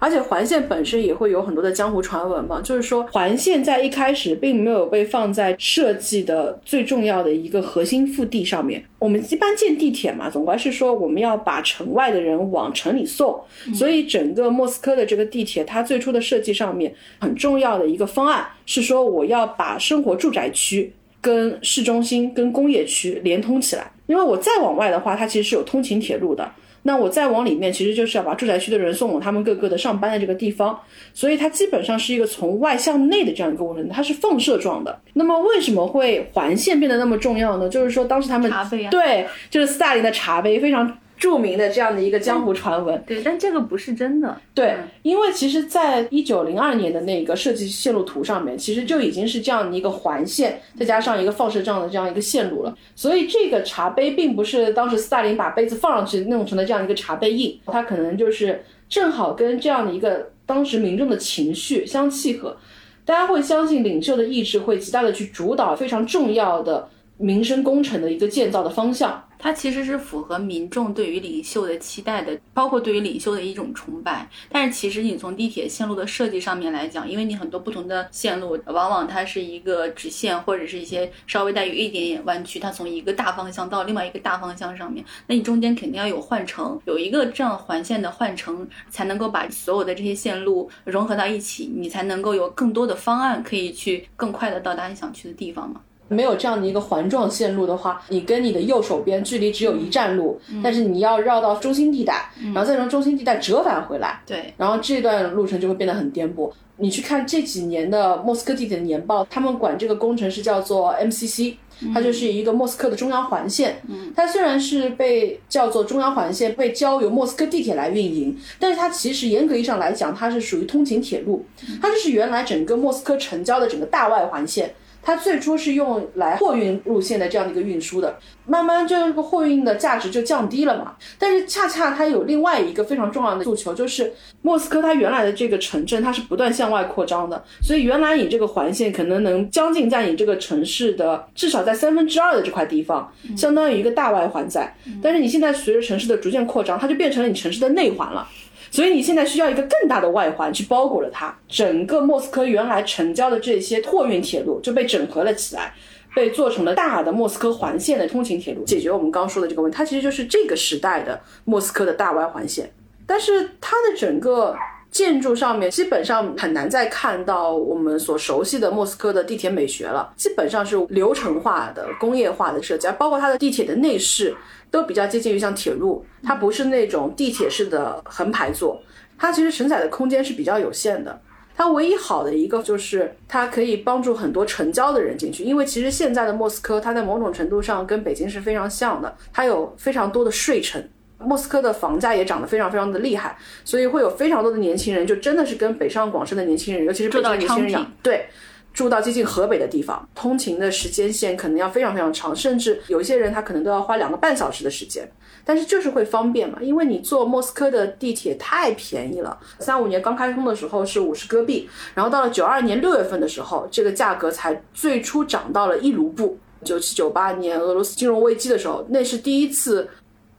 而且环线本身也会有很多的江湖传闻嘛，就是说环线在一开始并没有被放在设计的最重要的一个核心腹地上面。我们一般建地铁嘛，总归是说我们要把城外的人往城里送，所以整个莫斯科的这个地铁，它最初的设计上面很重要的一个方案是说，我要把生活住宅区跟市中心跟工业区连通起来，因为我再往外的话，它其实是有通勤铁路的。那我再往里面，其实就是要把住宅区的人送往他们各个的上班的这个地方，所以它基本上是一个从外向内的这样一个过程，它是放射状的。那么为什么会环线变得那么重要呢？就是说当时他们茶杯啊，对，就是斯大林的茶杯非常。著名的这样的一个江湖传闻，对，但这个不是真的。对，因为其实，在一九零二年的那个设计线路图上面，其实就已经是这样的一个环线，再加上一个放射状的这样一个线路了。所以这个茶杯并不是当时斯大林把杯子放上去弄成的这样一个茶杯印，它可能就是正好跟这样的一个当时民众的情绪相契合，大家会相信领袖的意志会极大的去主导非常重要的。民生工程的一个建造的方向。它其实是符合民众对于领袖的期待的，包括对于领袖的一种崇拜。但是其实你从地铁线路的设计上面来讲，因为你很多不同的线路，往往它是一个直线或者是一些稍微带有一点点弯曲，它从一个大方向到另外一个大方向上面，那你中间肯定要有换乘，有一个这样环线的换乘，才能够把所有的这些线路融合到一起，你才能够有更多的方案可以去更快的到达你想去的地方嘛。没有这样的一个环状线路的话，你跟你的右手边距离只有一站路，但是你要绕到中心地带，然后再从中心地带折返回来，对，然后这段路程就会变得很颠簸。你去看这几年的莫斯科地铁的年报，他们管这个工程是叫做 MCC，它就是一个莫斯科的中央环线。它虽然是被叫做中央环线，被交由莫斯科地铁来运营，但是它其实严格意义上来讲，它是属于通勤铁路，它就是原来整个莫斯科城郊的整个大外环线。它最初是用来货运路线的这样的一个运输的，慢慢这个货运的价值就降低了嘛。但是恰恰它有另外一个非常重要的诉求，就是莫斯科它原来的这个城镇它是不断向外扩张的，所以原来你这个环线可能能将近在你这个城市的至少在三分之二的这块地方，相当于一个大外环在。但是你现在随着城市的逐渐扩张，它就变成了你城市的内环了。所以你现在需要一个更大的外环去包裹了它，整个莫斯科原来城郊的这些货运铁路就被整合了起来，被做成了大的莫斯科环线的通勤铁路，解决我们刚说的这个问题。它其实就是这个时代的莫斯科的大外环线，但是它的整个建筑上面基本上很难再看到我们所熟悉的莫斯科的地铁美学了，基本上是流程化的工业化的设计，包括它的地铁的内饰。都比较接近于像铁路，它不是那种地铁式的横排座，它其实承载的空间是比较有限的。它唯一好的一个就是它可以帮助很多城郊的人进去，因为其实现在的莫斯科，它在某种程度上跟北京是非常像的，它有非常多的睡城，莫斯科的房价也涨得非常非常的厉害，所以会有非常多的年轻人，就真的是跟北上广深的年轻人，尤其是北上年轻人一样，对。住到接近河北的地方，通勤的时间线可能要非常非常长，甚至有一些人他可能都要花两个半小时的时间。但是就是会方便嘛，因为你坐莫斯科的地铁太便宜了。三五年刚开通的时候是五十戈币，然后到了九二年六月份的时候，这个价格才最初涨到了一卢布。九七九八年俄罗斯金融危机的时候，那是第一次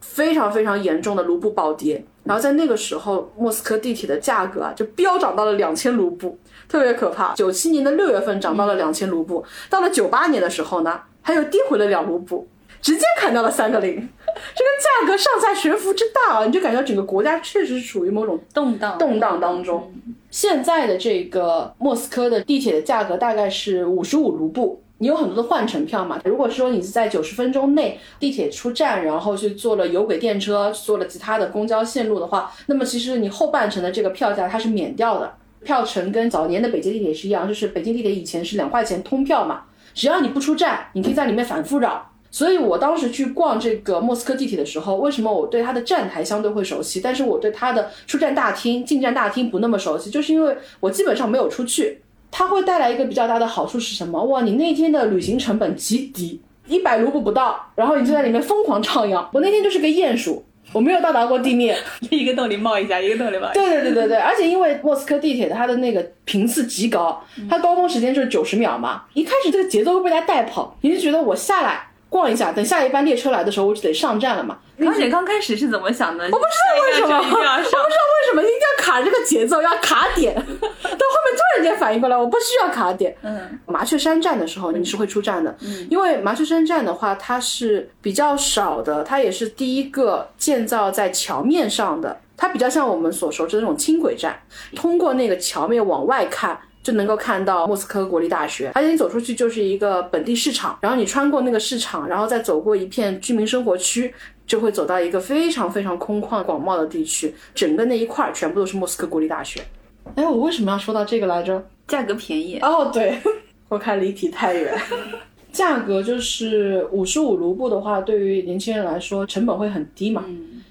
非常非常严重的卢布暴跌。然后在那个时候，莫斯科地铁的价格啊就飙涨到了两千卢布。特别可怕。九七年的六月份涨到了两千卢布，到了九八年的时候呢，它又跌回了两卢布，直接砍掉了三个零。(laughs) 这个价格上下悬浮之大啊，你就感觉整个国家确实是处于某种动荡动荡当中。现在的这个莫斯科的地铁的价格大概是五十五卢布，你有很多的换乘票嘛。如果说你是在九十分钟内地铁出站，然后去坐了有轨电车，坐了其他的公交线路的话，那么其实你后半程的这个票价它是免掉的。票程跟早年的北京地铁是一样，就是北京地铁以前是两块钱通票嘛，只要你不出站，你可以在里面反复绕。所以我当时去逛这个莫斯科地铁的时候，为什么我对它的站台相对会熟悉，但是我对它的出站大厅、进站大厅不那么熟悉，就是因为我基本上没有出去。它会带来一个比较大的好处是什么？哇，你那天的旅行成本极低，一百卢布不到，然后你就在里面疯狂徜徉。我那天就是个鼹鼠。我没有到达过地面，一个洞里冒一下，一个洞里冒。对对对对对，而且因为莫斯科地铁它的那个频次极高，它高峰时间就是九十秒嘛，一开始这个节奏会被它带跑，你就觉得我下来逛一下，等下一班列车来的时候我就得上站了嘛。而且刚开始是怎么想的？我不知道为什么，我不知道为什么一定要卡这个节奏，要卡点。到后面突然间反应过来，我不需要卡点。嗯，麻雀山站的时候你是会出站的，因为麻雀山站的话它是比较少的，它也是第一个建造在桥面上的，它比较像我们所熟知的那种轻轨站。通过那个桥面往外看。就能够看到莫斯科国立大学，而且你走出去就是一个本地市场，然后你穿过那个市场，然后再走过一片居民生活区，就会走到一个非常非常空旷广袤的地区，整个那一块全部都是莫斯科国立大学。哎，我为什么要说到这个来着？价格便宜哦，对，我看离题太远。价格就是五十五卢布的话，对于年轻人来说成本会很低嘛，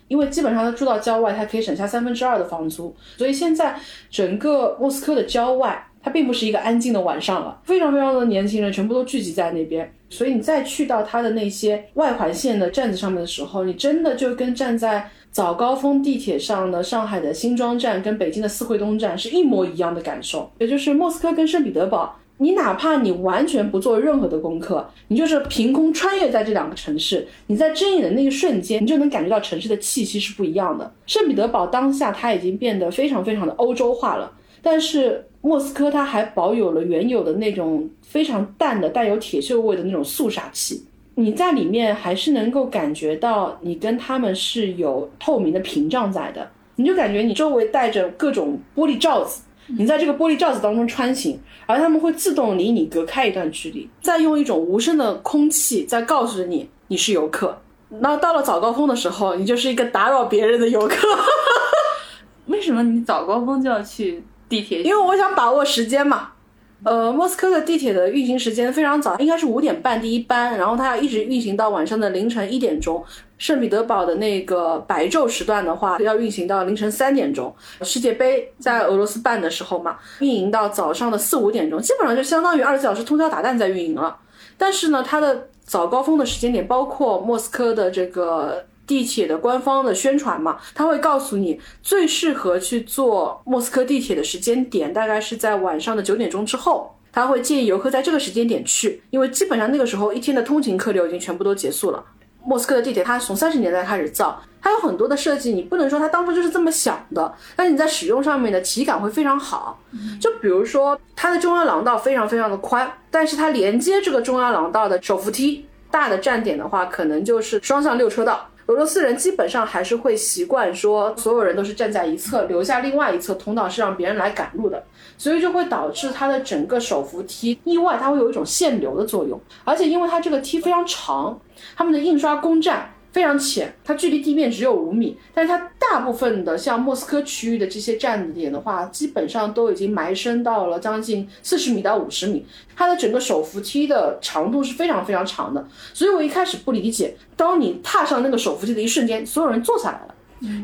因为基本上他住到郊外，他可以省下三分之二的房租，所以现在整个莫斯科的郊外。它并不是一个安静的晚上了，非常非常多的年轻人全部都聚集在那边，所以你再去到它的那些外环线的站子上面的时候，你真的就跟站在早高峰地铁上的上海的新庄站跟北京的四惠东站是一模一样的感受。也就是莫斯科跟圣彼得堡你哪怕你完全不做任何的功课，你就是凭空穿越在这两个城市，你在睁眼的那一瞬间，你就能感觉到城市的气息是不一样的。圣彼得堡当下它已经变得非常非常的欧洲化了，但是莫斯科它还保有了原有的那种非常淡的带有铁锈味的那种肃杀气。你在里面还是能够感觉到你跟他们是有透明的屏障在的，你就感觉你周围带着各种玻璃罩子。你在这个玻璃罩子当中穿行，而他们会自动离你隔开一段距离，再用一种无声的空气在告诉你你是游客。那到了早高峰的时候，你就是一个打扰别人的游客。(laughs) 为什么你早高峰就要去地铁？因为我想把握时间嘛。呃，莫斯科的地铁的运行时间非常早，应该是五点半第一班，然后它要一直运行到晚上的凌晨一点钟。圣彼得堡的那个白昼时段的话，要运行到凌晨三点钟。世界杯在俄罗斯办的时候嘛，运营到早上的四五点钟，基本上就相当于二十四小时通宵达旦在运营了。但是呢，它的早高峰的时间点，包括莫斯科的这个地铁的官方的宣传嘛，它会告诉你最适合去坐莫斯科地铁的时间点，大概是在晚上的九点钟之后。他会建议游客在这个时间点去，因为基本上那个时候一天的通勤客流已经全部都结束了。莫斯科的地铁，它从三十年代开始造，它有很多的设计，你不能说它当初就是这么想的，但是你在使用上面的体感会非常好。就比如说，它的中央廊道非常非常的宽，但是它连接这个中央廊道的手扶梯，大的站点的话，可能就是双向六车道。俄罗斯人基本上还是会习惯说，所有人都是站在一侧，留下另外一侧通道是让别人来赶路的，所以就会导致他的整个手扶梯意外，它会有一种限流的作用，而且因为它这个梯非常长，他们的印刷工站。非常浅，它距离地面只有五米，但是它大部分的像莫斯科区域的这些站点的话，基本上都已经埋深到了将近四十米到五十米，它的整个手扶梯的长度是非常非常长的，所以我一开始不理解，当你踏上那个手扶梯的一瞬间，所有人坐下来了，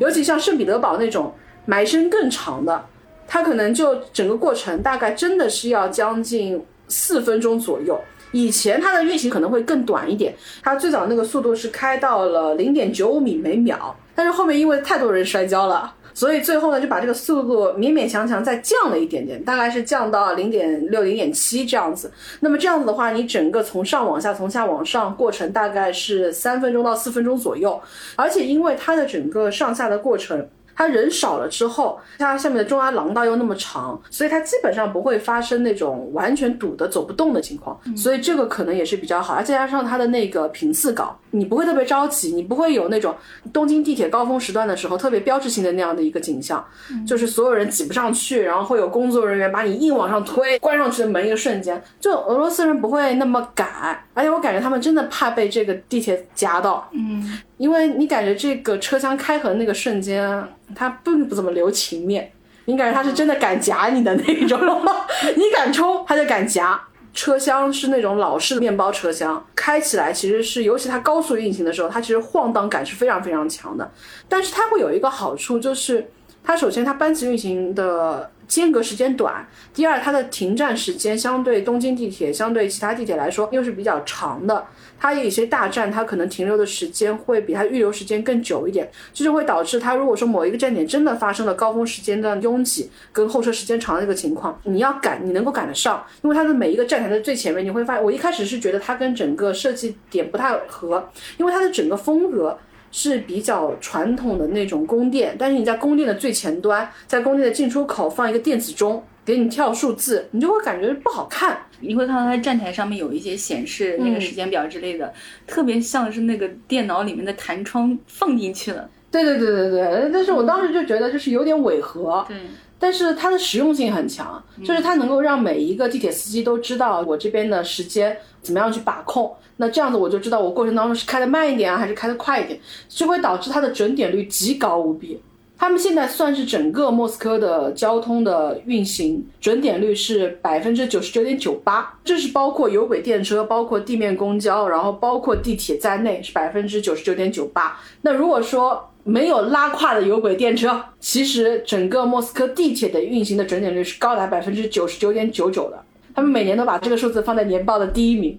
尤其像圣彼得堡那种埋深更长的，它可能就整个过程大概真的是要将近四分钟左右。以前它的运行可能会更短一点，它最早那个速度是开到了零点九五米每秒，但是后面因为太多人摔跤了，所以最后呢就把这个速度勉勉强强再降了一点点，大概是降到零点六、零点七这样子。那么这样子的话，你整个从上往下、从下往上过程大概是三分钟到四分钟左右，而且因为它的整个上下的过程。它人少了之后，它下面的中央廊道又那么长，所以它基本上不会发生那种完全堵的走不动的情况，所以这个可能也是比较好。而再加上它的那个频次高，你不会特别着急，你不会有那种东京地铁高峰时段的时候特别标志性的那样的一个景象，就是所有人挤不上去，然后会有工作人员把你硬往上推，关上去的门一个瞬间，就俄罗斯人不会那么赶，而且我感觉他们真的怕被这个地铁夹到，嗯。因为你感觉这个车厢开合的那个瞬间，他并不怎么留情面，你感觉他是真的敢夹你的那种，(laughs) 你敢冲他就敢夹。车厢是那种老式的面包车厢，开起来其实是，尤其它高速运行的时候，它其实晃荡感是非常非常强的。但是它会有一个好处，就是它首先它班次运行的间隔时间短，第二它的停站时间相对东京地铁相对其他地铁来说又是比较长的。它有一些大站，它可能停留的时间会比它预留时间更久一点，这就会导致它如果说某一个站点真的发生了高峰时间的拥挤跟候车时间长的一个情况，你要赶，你能够赶得上，因为它的每一个站台的最前面，你会发现，我一开始是觉得它跟整个设计点不太合，因为它的整个风格是比较传统的那种宫殿，但是你在宫殿的最前端，在宫殿的进出口放一个电子钟。给你跳数字，你就会感觉不好看。你会看到它站台上面有一些显示那个时间表之类的，特别像是那个电脑里面的弹窗放进去了。对对对对对，但是我当时就觉得就是有点违和。对，但是它的实用性很强，就是它能够让每一个地铁司机都知道我这边的时间怎么样去把控。那这样子我就知道我过程当中是开的慢一点啊，还是开的快一点，就会导致它的准点率极高无比。他们现在算是整个莫斯科的交通的运行准点率是百分之九十九点九八，这是包括有轨电车、包括地面公交，然后包括地铁在内是百分之九十九点九八。那如果说没有拉胯的有轨电车，其实整个莫斯科地铁的运行的准点率是高达百分之九十九点九九的。他们每年都把这个数字放在年报的第一名。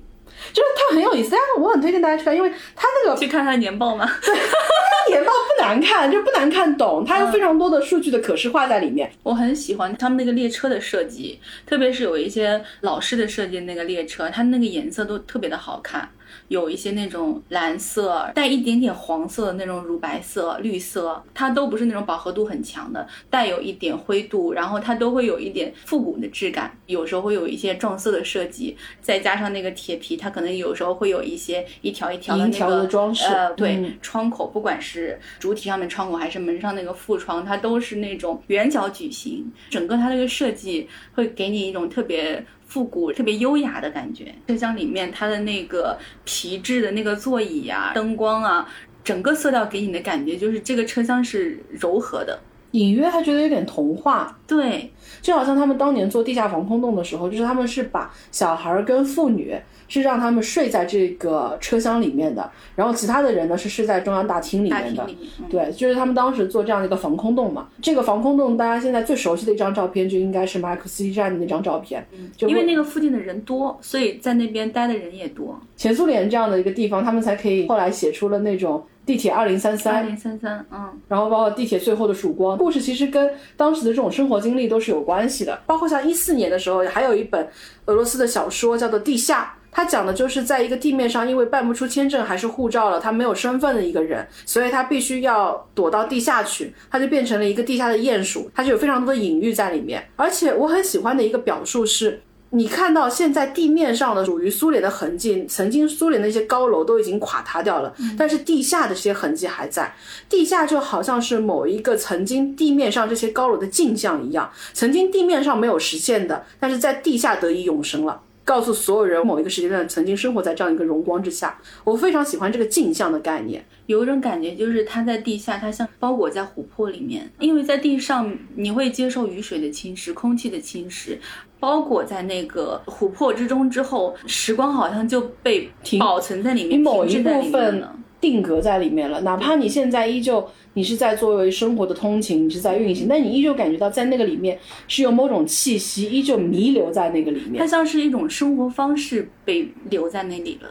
就是它很有意思，但是我很推荐大家去看，因为它那个去看它的年报吗？(laughs) 年报不难看，就不难看懂，它有非常多的数据的可视化在里面。我很喜欢他们那个列车的设计，特别是有一些老式的设计那个列车，它那个颜色都特别的好看。有一些那种蓝色带一点点黄色的那种乳白色、绿色，它都不是那种饱和度很强的，带有一点灰度，然后它都会有一点复古的质感。有时候会有一些撞色的设计，再加上那个铁皮，它可能有时候会有一些一条一条的那个的装饰呃，对，嗯窗口，不管是主体上面窗口还是门上那个副窗，它都是那种圆角矩形，整个它这个设计会给你一种特别。复古、特别优雅的感觉。车厢里面它的那个皮质的那个座椅啊、灯光啊，整个色调给你的感觉就是这个车厢是柔和的。隐约还觉得有点童话，对，就好像他们当年做地下防空洞的时候，就是他们是把小孩儿跟妇女是让他们睡在这个车厢里面的，然后其他的人呢是睡在中央大厅里面的。面，嗯对，就是他们当时做这样的一个防空洞嘛。这个防空洞，大家现在最熟悉的一张照片就应该是马尔克斯基站的那张照片。就因为那个附近的人多，所以在那边待的人也多。前苏联这样的一个地方，他们才可以后来写出了那种地铁二零三三二三，零三三，嗯，然后包括地铁最后的曙光，故事其实跟当时的这种生活经历都是有关系的。包括像一四年的时候，还有一本俄罗斯的小说叫做《地下》。它讲的就是在一个地面上，因为办不出签证还是护照了，他没有身份的一个人，所以他必须要躲到地下去，他就变成了一个地下的鼹鼠，它就有非常多的隐喻在里面。而且我很喜欢的一个表述是，你看到现在地面上的属于苏联的痕迹，曾经苏联的一些高楼都已经垮塌掉了，但是地下的这些痕迹还在。地下就好像是某一个曾经地面上这些高楼的镜像一样，曾经地面上没有实现的，但是在地下得以永生了。告诉所有人，某一个时间段曾经生活在这样一个荣光之下。我非常喜欢这个镜像的概念。有一种感觉，就是它在地下，它像包裹在琥珀里面，因为在地上你会接受雨水的侵蚀、空气的侵蚀，包裹在那个琥珀之中之后，时光好像就被保存在里面，你某一部分。定格在里面了，哪怕你现在依旧你是在作为生活的通勤，你是在运行，但你依旧感觉到在那个里面是有某种气息，依旧弥留在那个里面它。像是一种生活方式被留在那里了。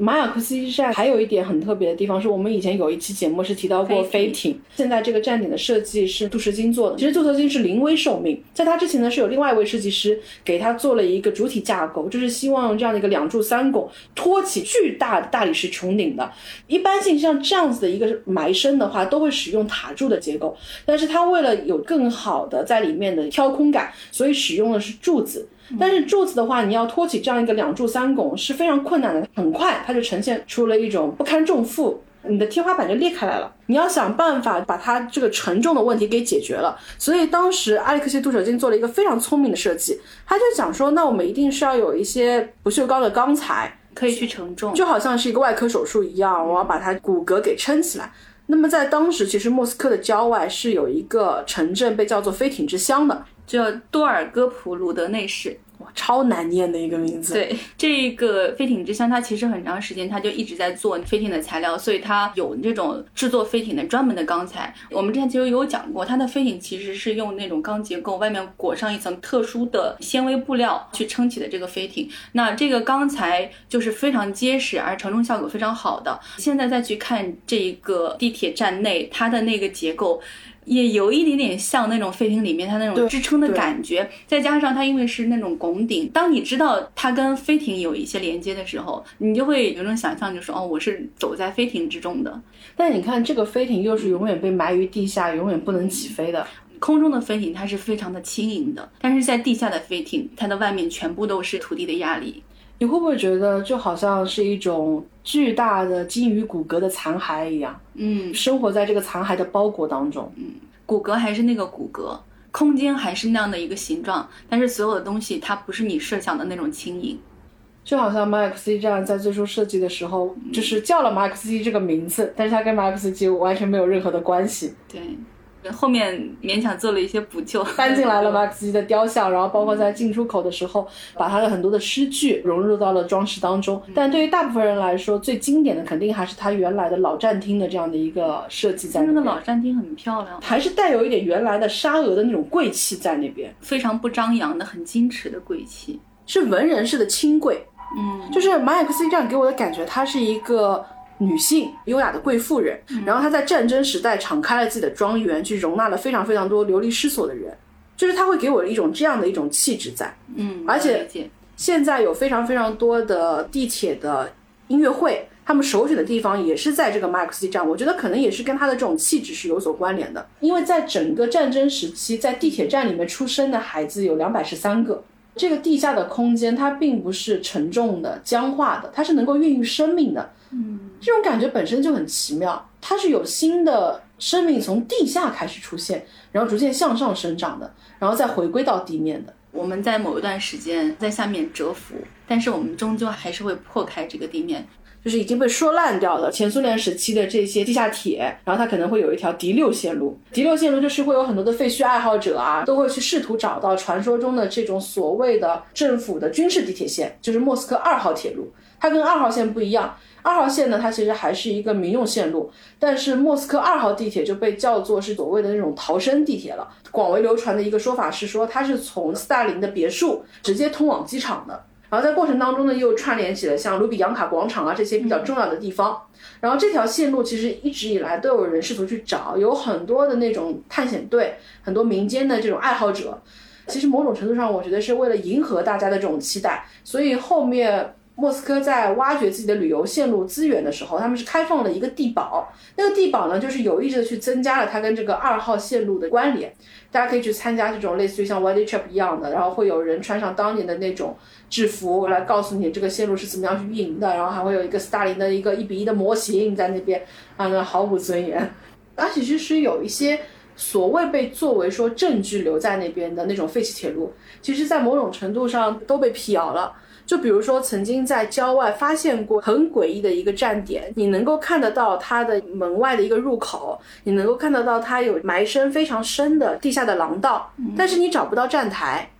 马尔克斯基站还有一点很特别的地方，是我们以前有一期节目是提到过飞飞艇。现在这个站点的设计是杜什金做的，其实杜什金是临危受命，在他之前呢是有另外一位设计师给他做了一个主体架构，就是希望用这样的一个两柱三拱托起巨大的大理石穹顶的。一般性像这样子的一个埋身的话，都会使用塔柱的结构，但是他为了有更好的在里面的挑空感，所以使用的是柱子。但是柱子的话，你要托起这样一个两柱三拱是非常困难的，很快它就呈现出了一种不堪重负。你的天花板就裂开来了，你要想办法把它这个承重的问题给解决了。所以当时阿里克谢杜舍金做了一个非常聪明的设计，他就想说，那我们一定是要有一些不锈钢的钢材，可以去承重，就好像是一个外科手术一样，我要把它骨骼给撑起来。那么在当时，其实莫斯科的郊外是有一个城镇被叫做飞艇之乡的，叫多尔戈普鲁德内市。哇，超难念的一个名字。对，这个飞艇之乡，它其实很长时间它就一直在做飞艇的材料，所以它有这种制作飞艇的专门的钢材。我们之前其实有讲过，它的飞艇其实是用那种钢结构，外面裹上一层特殊的纤维布料去撑起的这个飞艇。那这个钢材就是非常结实，而承重效果非常好的。现在再去看这个地铁站内，它的那个结构。也有一点点像那种飞艇里面它那种支撑的感觉，再加上它因为是那种拱顶，当你知道它跟飞艇有一些连接的时候，你就会有种想象，就是哦，我是走在飞艇之中的。但你看，这个飞艇又是永远被埋于地下，永远不能起飞的。空中的飞艇它是非常的轻盈的，但是在地下的飞艇，它的外面全部都是土地的压力。你会不会觉得就好像是一种巨大的鲸鱼骨骼的残骸一样，嗯，生活在这个残骸的包裹当中？嗯骨骼还是那个骨骼，空间还是那样的一个形状，但是所有的东西它不是你设想的那种轻盈。就好像马尔克斯基站在最初设计的时候，就是叫了马尔克斯基这个名字，但是它跟马尔克斯基完全没有任何的关系。对，后面勉强做了一些补救，(laughs) 搬进来了马尔克斯的雕像，然后包括在进出口的时候，把他的很多的诗句融入到了装饰当中。但对于大部分人来说，最经典的肯定还是他原来的老站厅的这样的一个设计在那边，那个老站厅很漂亮，还是带有一点原来的沙俄的那种贵气在那边，非常不张扬的、很矜持的贵气。是文人式的清贵。嗯，就是马尔克斯这样给我的感觉，他是一个女性优雅的贵妇人，然后她在战争时代敞开了自己的庄园，去容纳了非常非常多流离失所的人，就是她会给我一种这样的一种气质在。嗯，而且现在有非常非常多的地铁的音乐会，他们首选的地方也是在这个马尔克斯基站，我觉得可能也是跟他的这种气质是有所关联的。因为在整个战争时期，在地铁站里面出生的孩子有两百十三个。这个地下的空间，它并不是沉重的、僵化的，它是能够孕育生命的。嗯，这种感觉本身就很奇妙，它是有新的生命从地下开始出现，然后逐渐向上生长的，然后再回归到地面的。我们在某一段时间在下面蛰伏，但是我们终究还是会破开这个地面。就是已经被说烂掉了。前苏联时期的这些地下铁，然后它可能会有一条第六线路。第六线路就是会有很多的废墟爱好者啊，都会去试图找到传说中的这种所谓的政府的军事地铁线，就是莫斯科二号铁路。它跟二号线不一样，二号线呢，它其实还是一个民用线路，但是莫斯科二号地铁就被叫做是所谓的那种逃生地铁了。广为流传的一个说法是说，它是从斯大林的别墅直接通往机场的。然后在过程当中呢，又串联起了像卢比扬卡广场啊这些比较重要的地方。然后这条线路其实一直以来都有人试图去找，有很多的那种探险队，很多民间的这种爱好者。其实某种程度上，我觉得是为了迎合大家的这种期待，所以后面莫斯科在挖掘自己的旅游线路资源的时候，他们是开放了一个地堡。那个地堡呢，就是有意识的去增加了它跟这个二号线路的关联。大家可以去参加这种类似于像 One Day Trip 一样的，然后会有人穿上当年的那种制服来告诉你这个线路是怎么样去运营的，然后还会有一个斯大林的一个一比一的模型在那边，啊，那毫无尊严。而且其实有一些所谓被作为说证据留在那边的那种废弃铁路，其实在某种程度上都被辟谣了。就比如说，曾经在郊外发现过很诡异的一个站点，你能够看得到它的门外的一个入口，你能够看得到它有埋深非常深的地下的廊道，但是你找不到站台，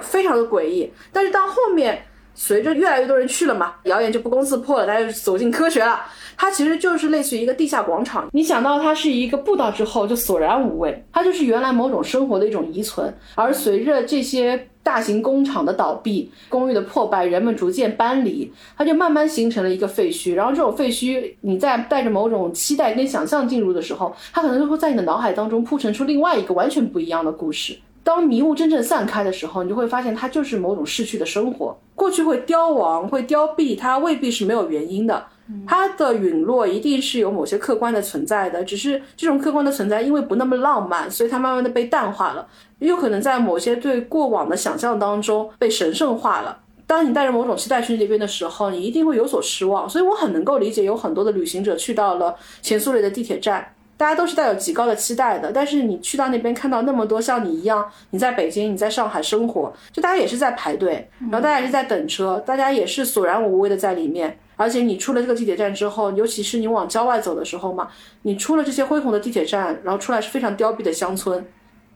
非常的诡异。但是到后面，随着越来越多人去了嘛，谣言就不攻自破了，大家就走进科学了。它其实就是类似于一个地下广场，你想到它是一个步道之后就索然无味，它就是原来某种生活的一种遗存。而随着这些大型工厂的倒闭、公寓的破败，人们逐渐搬离，它就慢慢形成了一个废墟。然后这种废墟，你在带着某种期待跟想象进入的时候，它可能就会在你的脑海当中铺陈出另外一个完全不一样的故事。当迷雾真正散开的时候，你就会发现它就是某种逝去的生活。过去会凋亡、会凋敝，它未必是没有原因的。它的陨落一定是有某些客观的存在的，只是这种客观的存在因为不那么浪漫，所以它慢慢的被淡化了。也有可能在某些对过往的想象当中被神圣化了。当你带着某种期待去那边的时候，你一定会有所失望。所以我很能够理解，有很多的旅行者去到了前苏联的地铁站。大家都是带有极高的期待的，但是你去到那边看到那么多像你一样，你在北京，你在上海生活，就大家也是在排队，然后大家也是在等车，大家也是索然无味的在里面。而且你出了这个地铁站之后，尤其是你往郊外走的时候嘛，你出了这些恢宏的地铁站，然后出来是非常凋敝的乡村，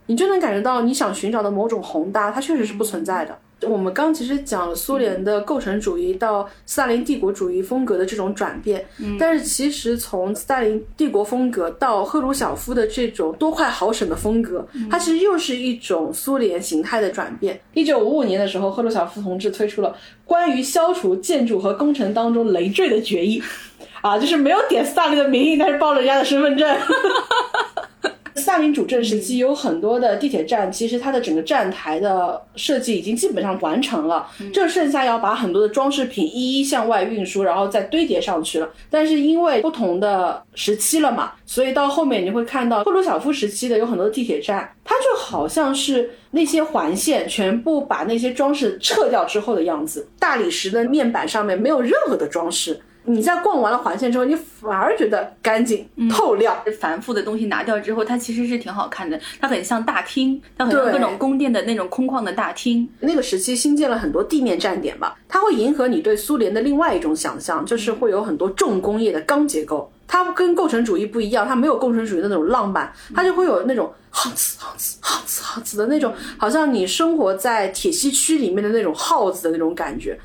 你就能感觉到你想寻找的某种宏大，它确实是不存在的。我们刚其实讲了苏联的构成主义到斯大林帝国主义风格的这种转变，但是其实从斯大林帝国风格到赫鲁晓夫的这种多快好省的风格，它其实又是一种苏联形态的转变。一九五五年的时候，赫鲁晓夫同志推出了关于消除建筑和工程当中累赘的决议，啊，就是没有点斯大林的名义，但是报了人家的身份证。斯大林主政时期有很多的地铁站，其实它的整个站台的设计已经基本上完成了，就剩下要把很多的装饰品一一向外运输，然后再堆叠上去了。但是因为不同的时期了嘛，所以到后面你会看到赫鲁晓夫时期的有很多的地铁站，它就好像是那些环线全部把那些装饰撤掉之后的样子，大理石的面板上面没有任何的装饰。你在逛完了环线之后，你反而觉得干净透亮。繁复的东西拿掉之后，它其实是挺好看的。它很像大厅，它很像各种宫殿的那种空旷的大厅。那个时期新建了很多地面站点吧，它会迎合你对苏联的另外一种想象，就是会有很多重工业的钢结构。它跟构成主义不一样，它没有构成主义的那种浪漫，它就会有那种耗子、耗子、耗子、耗子的那种，好像你生活在铁西区里面的那种耗子的那种感觉。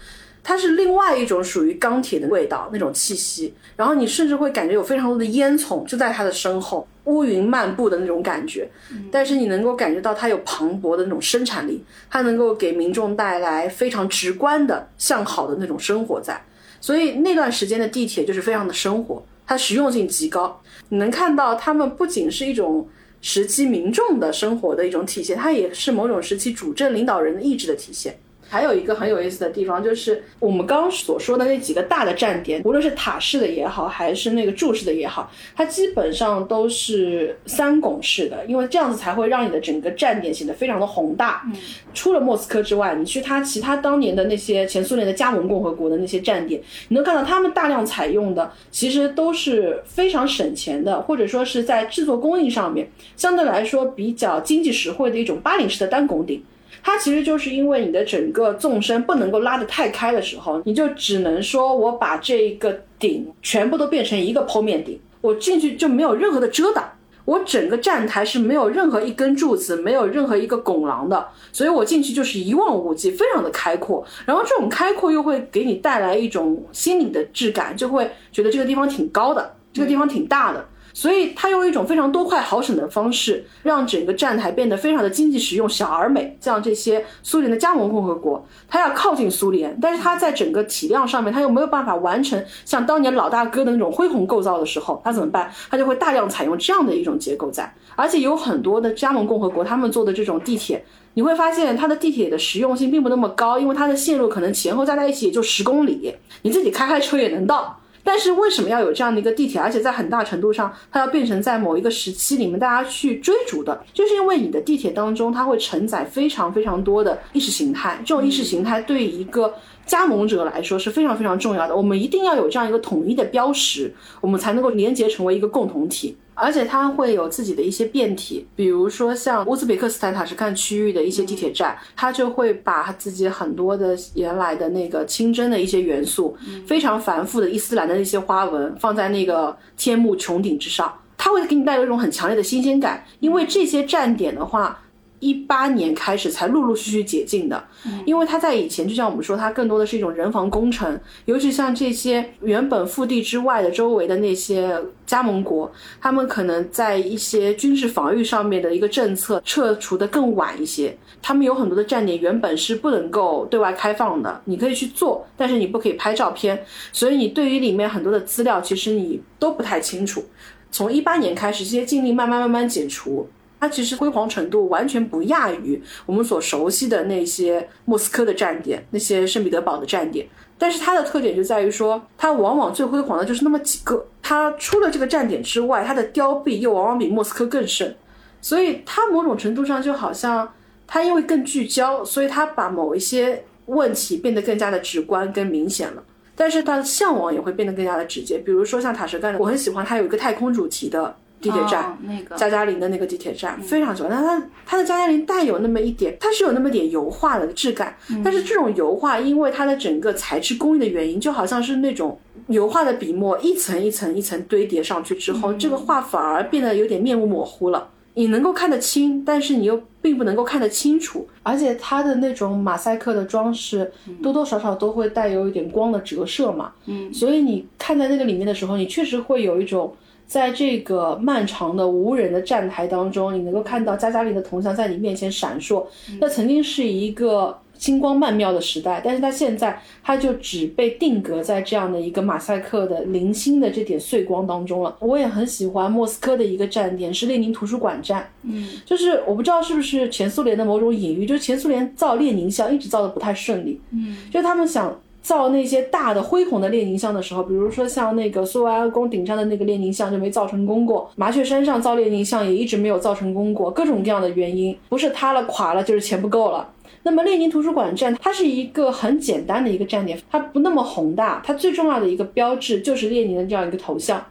它是另外一种属于钢铁的味道，那种气息。然后你甚至会感觉有非常多的烟囱就在它的身后，乌云漫步的那种感觉。但是你能够感觉到它有磅礴的那种生产力，它能够给民众带来非常直观的向好的那种生活在。所以那段时间的地铁就是非常的生活，它实用性极高。你能看到他们不仅是一种时期民众的生活的一种体现，它也是某种时期主政领导人的意志的体现。还有一个很有意思的地方，就是我们刚刚所说的那几个大的站点，无论是塔式的也好，还是那个柱式的也好，它基本上都是三拱式的，因为这样子才会让你的整个站点显得非常的宏大。嗯，除了莫斯科之外，你去它其他当年的那些前苏联的加盟共和国的那些站点，你能看到他们大量采用的其实都是非常省钱的，或者说是在制作工艺上面相对来说比较经济实惠的一种八零式的单拱顶。它其实就是因为你的整个纵深不能够拉得太开的时候，你就只能说我把这个顶全部都变成一个剖面顶，我进去就没有任何的遮挡，我整个站台是没有任何一根柱子，没有任何一个拱廊的，所以我进去就是一望无际，非常的开阔。然后这种开阔又会给你带来一种心理的质感，就会觉得这个地方挺高的，这个地方挺大的。所以他用一种非常多快好省的方式，让整个站台变得非常的经济实用、小而美。像这些苏联的加盟共和国，它要靠近苏联，但是它在整个体量上面，它又没有办法完成像当年老大哥的那种恢宏构造的时候，它怎么办？它就会大量采用这样的一种结构在。而且有很多的加盟共和国，他们做的这种地铁，你会发现它的地铁的实用性并不那么高，因为它的线路可能前后加在一起也就十公里，你自己开开车也能到。但是为什么要有这样的一个地铁？而且在很大程度上，它要变成在某一个时期里面大家去追逐的，就是因为你的地铁当中它会承载非常非常多的意识形态，这种意识形态对一个加盟者来说是非常非常重要的。我们一定要有这样一个统一的标识，我们才能够连接成为一个共同体。而且它会有自己的一些变体，比如说像乌兹别克斯坦塔什干区域的一些地铁站，它就会把自己很多的原来的那个清真的一些元素，非常繁复的伊斯兰的那些花纹放在那个天幕穹顶之上，它会给你带来一种很强烈的新鲜感，因为这些站点的话。一八年开始才陆陆续续解禁的，因为它在以前就像我们说，它更多的是一种人防工程，尤其像这些原本腹地之外的周围的那些加盟国，他们可能在一些军事防御上面的一个政策撤除的更晚一些，他们有很多的站点原本是不能够对外开放的，你可以去做，但是你不可以拍照片，所以你对于里面很多的资料其实你都不太清楚。从一八年开始，这些禁令慢慢慢慢解除。它其实辉煌程度完全不亚于我们所熟悉的那些莫斯科的站点，那些圣彼得堡的站点。但是它的特点就在于说，它往往最辉煌的就是那么几个。它除了这个站点之外，它的凋敝又往往比莫斯科更甚。所以它某种程度上就好像它因为更聚焦，所以它把某一些问题变得更加的直观、更明显了。但是它的向往也会变得更加的直接。比如说像塔什干，我很喜欢它有一个太空主题的。地铁站，那个。加加林的那个地铁站非常喜欢，但它它的加加林带有那么一点，它是有那么点油画的质感，但是这种油画因为它的整个材质工艺的原因，就好像是那种油画的笔墨一层一层一层堆叠上去之后，这个画反而变得有点面目模糊了。你能够看得清，但是你又并不能够看得清楚，而且它的那种马赛克的装饰多多少少都会带有一点光的折射嘛，嗯，所以你看在那个里面的时候，你确实会有一种。在这个漫长的无人的站台当中，你能够看到加加林的铜像在你面前闪烁。那曾经是一个星光曼妙的时代，但是它现在它就只被定格在这样的一个马赛克的零星的这点碎光当中了。我也很喜欢莫斯科的一个站点是列宁图书馆站，嗯，就是我不知道是不是前苏联的某种隐喻，就是前苏联造列宁像一直造的不太顺利，嗯，就他们想。造那些大的恢宏的列宁像的时候，比如说像那个苏维埃宫顶上的那个列宁像就没造成功过，麻雀山上造列宁像也一直没有造成功过，各种各样的原因，不是塌了垮了，就是钱不够了。那么列宁图书馆站，它是一个很简单的一个站点，它不那么宏大，它最重要的一个标志就是列宁的这样一个头像。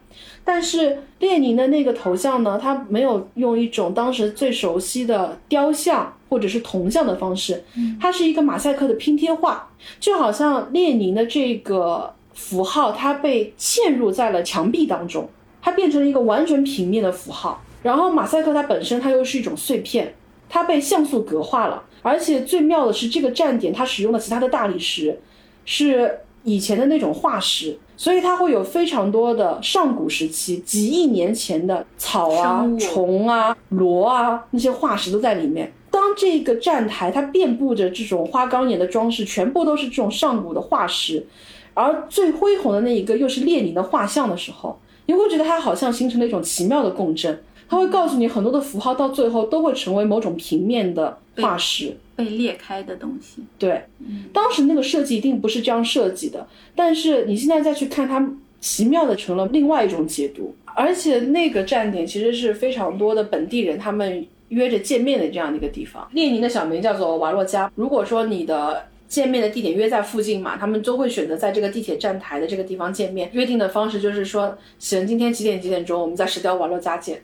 但是列宁的那个头像呢，他没有用一种当时最熟悉的雕像或者是铜像的方式，它是一个马赛克的拼贴画，就好像列宁的这个符号，它被嵌入在了墙壁当中，它变成了一个完全平面的符号。然后马赛克它本身它又是一种碎片，它被像素格化了，而且最妙的是这个站点它使用的其他的大理石。是以前的那种化石，所以它会有非常多的上古时期几亿年前的草啊、虫啊、螺啊那些化石都在里面。当这个站台它遍布着这种花岗岩的装饰，全部都是这种上古的化石，而最恢宏的那一个又是列宁的画像的时候，你会觉得它好像形成了一种奇妙的共振。它会告诉你很多的符号到最后都会成为某种平面的化石。被裂开的东西。对，当时那个设计一定不是这样设计的，但是你现在再去看它，奇妙的成了另外一种解读。而且那个站点其实是非常多的本地人他们约着见面的这样的一个地方。列宁的小名叫做瓦洛加。如果说你的见面的地点约在附近嘛，他们都会选择在这个地铁站台的这个地方见面。约定的方式就是说，行，今天几点几点钟，我们在石雕瓦洛加见。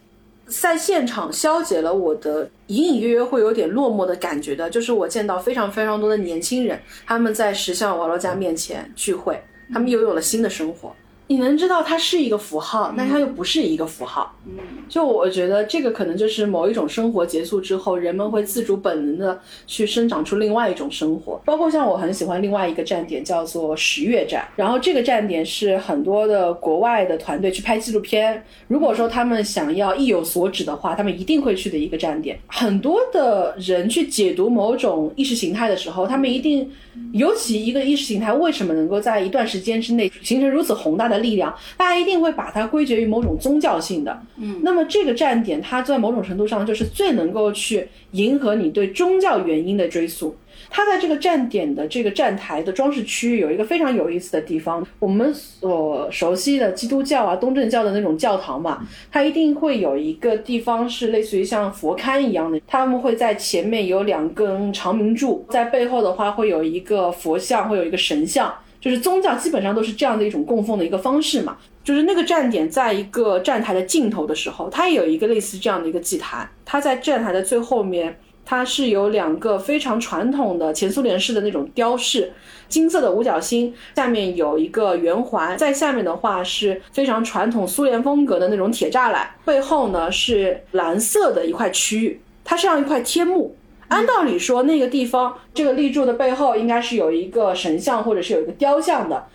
在现场消解了我的隐隐约约会有点落寞的感觉的，就是我见到非常非常多的年轻人，他们在石像瓦罗加面前聚会，他们又有了新的生活。你能知道它是一个符号，但它又不是一个符号。嗯，就我觉得这个可能就是某一种生活结束之后，人们会自主本能的去生长出另外一种生活。包括像我很喜欢另外一个站点叫做十月站，然后这个站点是很多的国外的团队去拍纪录片，如果说他们想要意有所指的话，他们一定会去的一个站点。很多的人去解读某种意识形态的时候，他们一定，尤其一个意识形态为什么能够在一段时间之内形成如此宏大的力量，大家一定会把它归结于某种宗教性的。嗯，那么这个站点，它在某种程度上就是最能够去迎合你对宗教原因的追溯。它在这个站点的这个站台的装饰区域有一个非常有意思的地方，我们所熟悉的基督教啊、东正教的那种教堂嘛，它一定会有一个地方是类似于像佛龛一样的，他们会在前面有两根长明柱，在背后的话会有一个佛像，会有一个神像。就是宗教基本上都是这样的一种供奉的一个方式嘛。就是那个站点在一个站台的尽头的时候，它也有一个类似这样的一个祭坛，它在站台的最后面，它是有两个非常传统的前苏联式的那种雕饰，金色的五角星，下面有一个圆环，在下面的话是非常传统苏联风格的那种铁栅栏，背后呢是蓝色的一块区域，它是像一块天幕。按道理说，那个地方这个立柱的背后应该是有一个神像或者是有一个雕像的，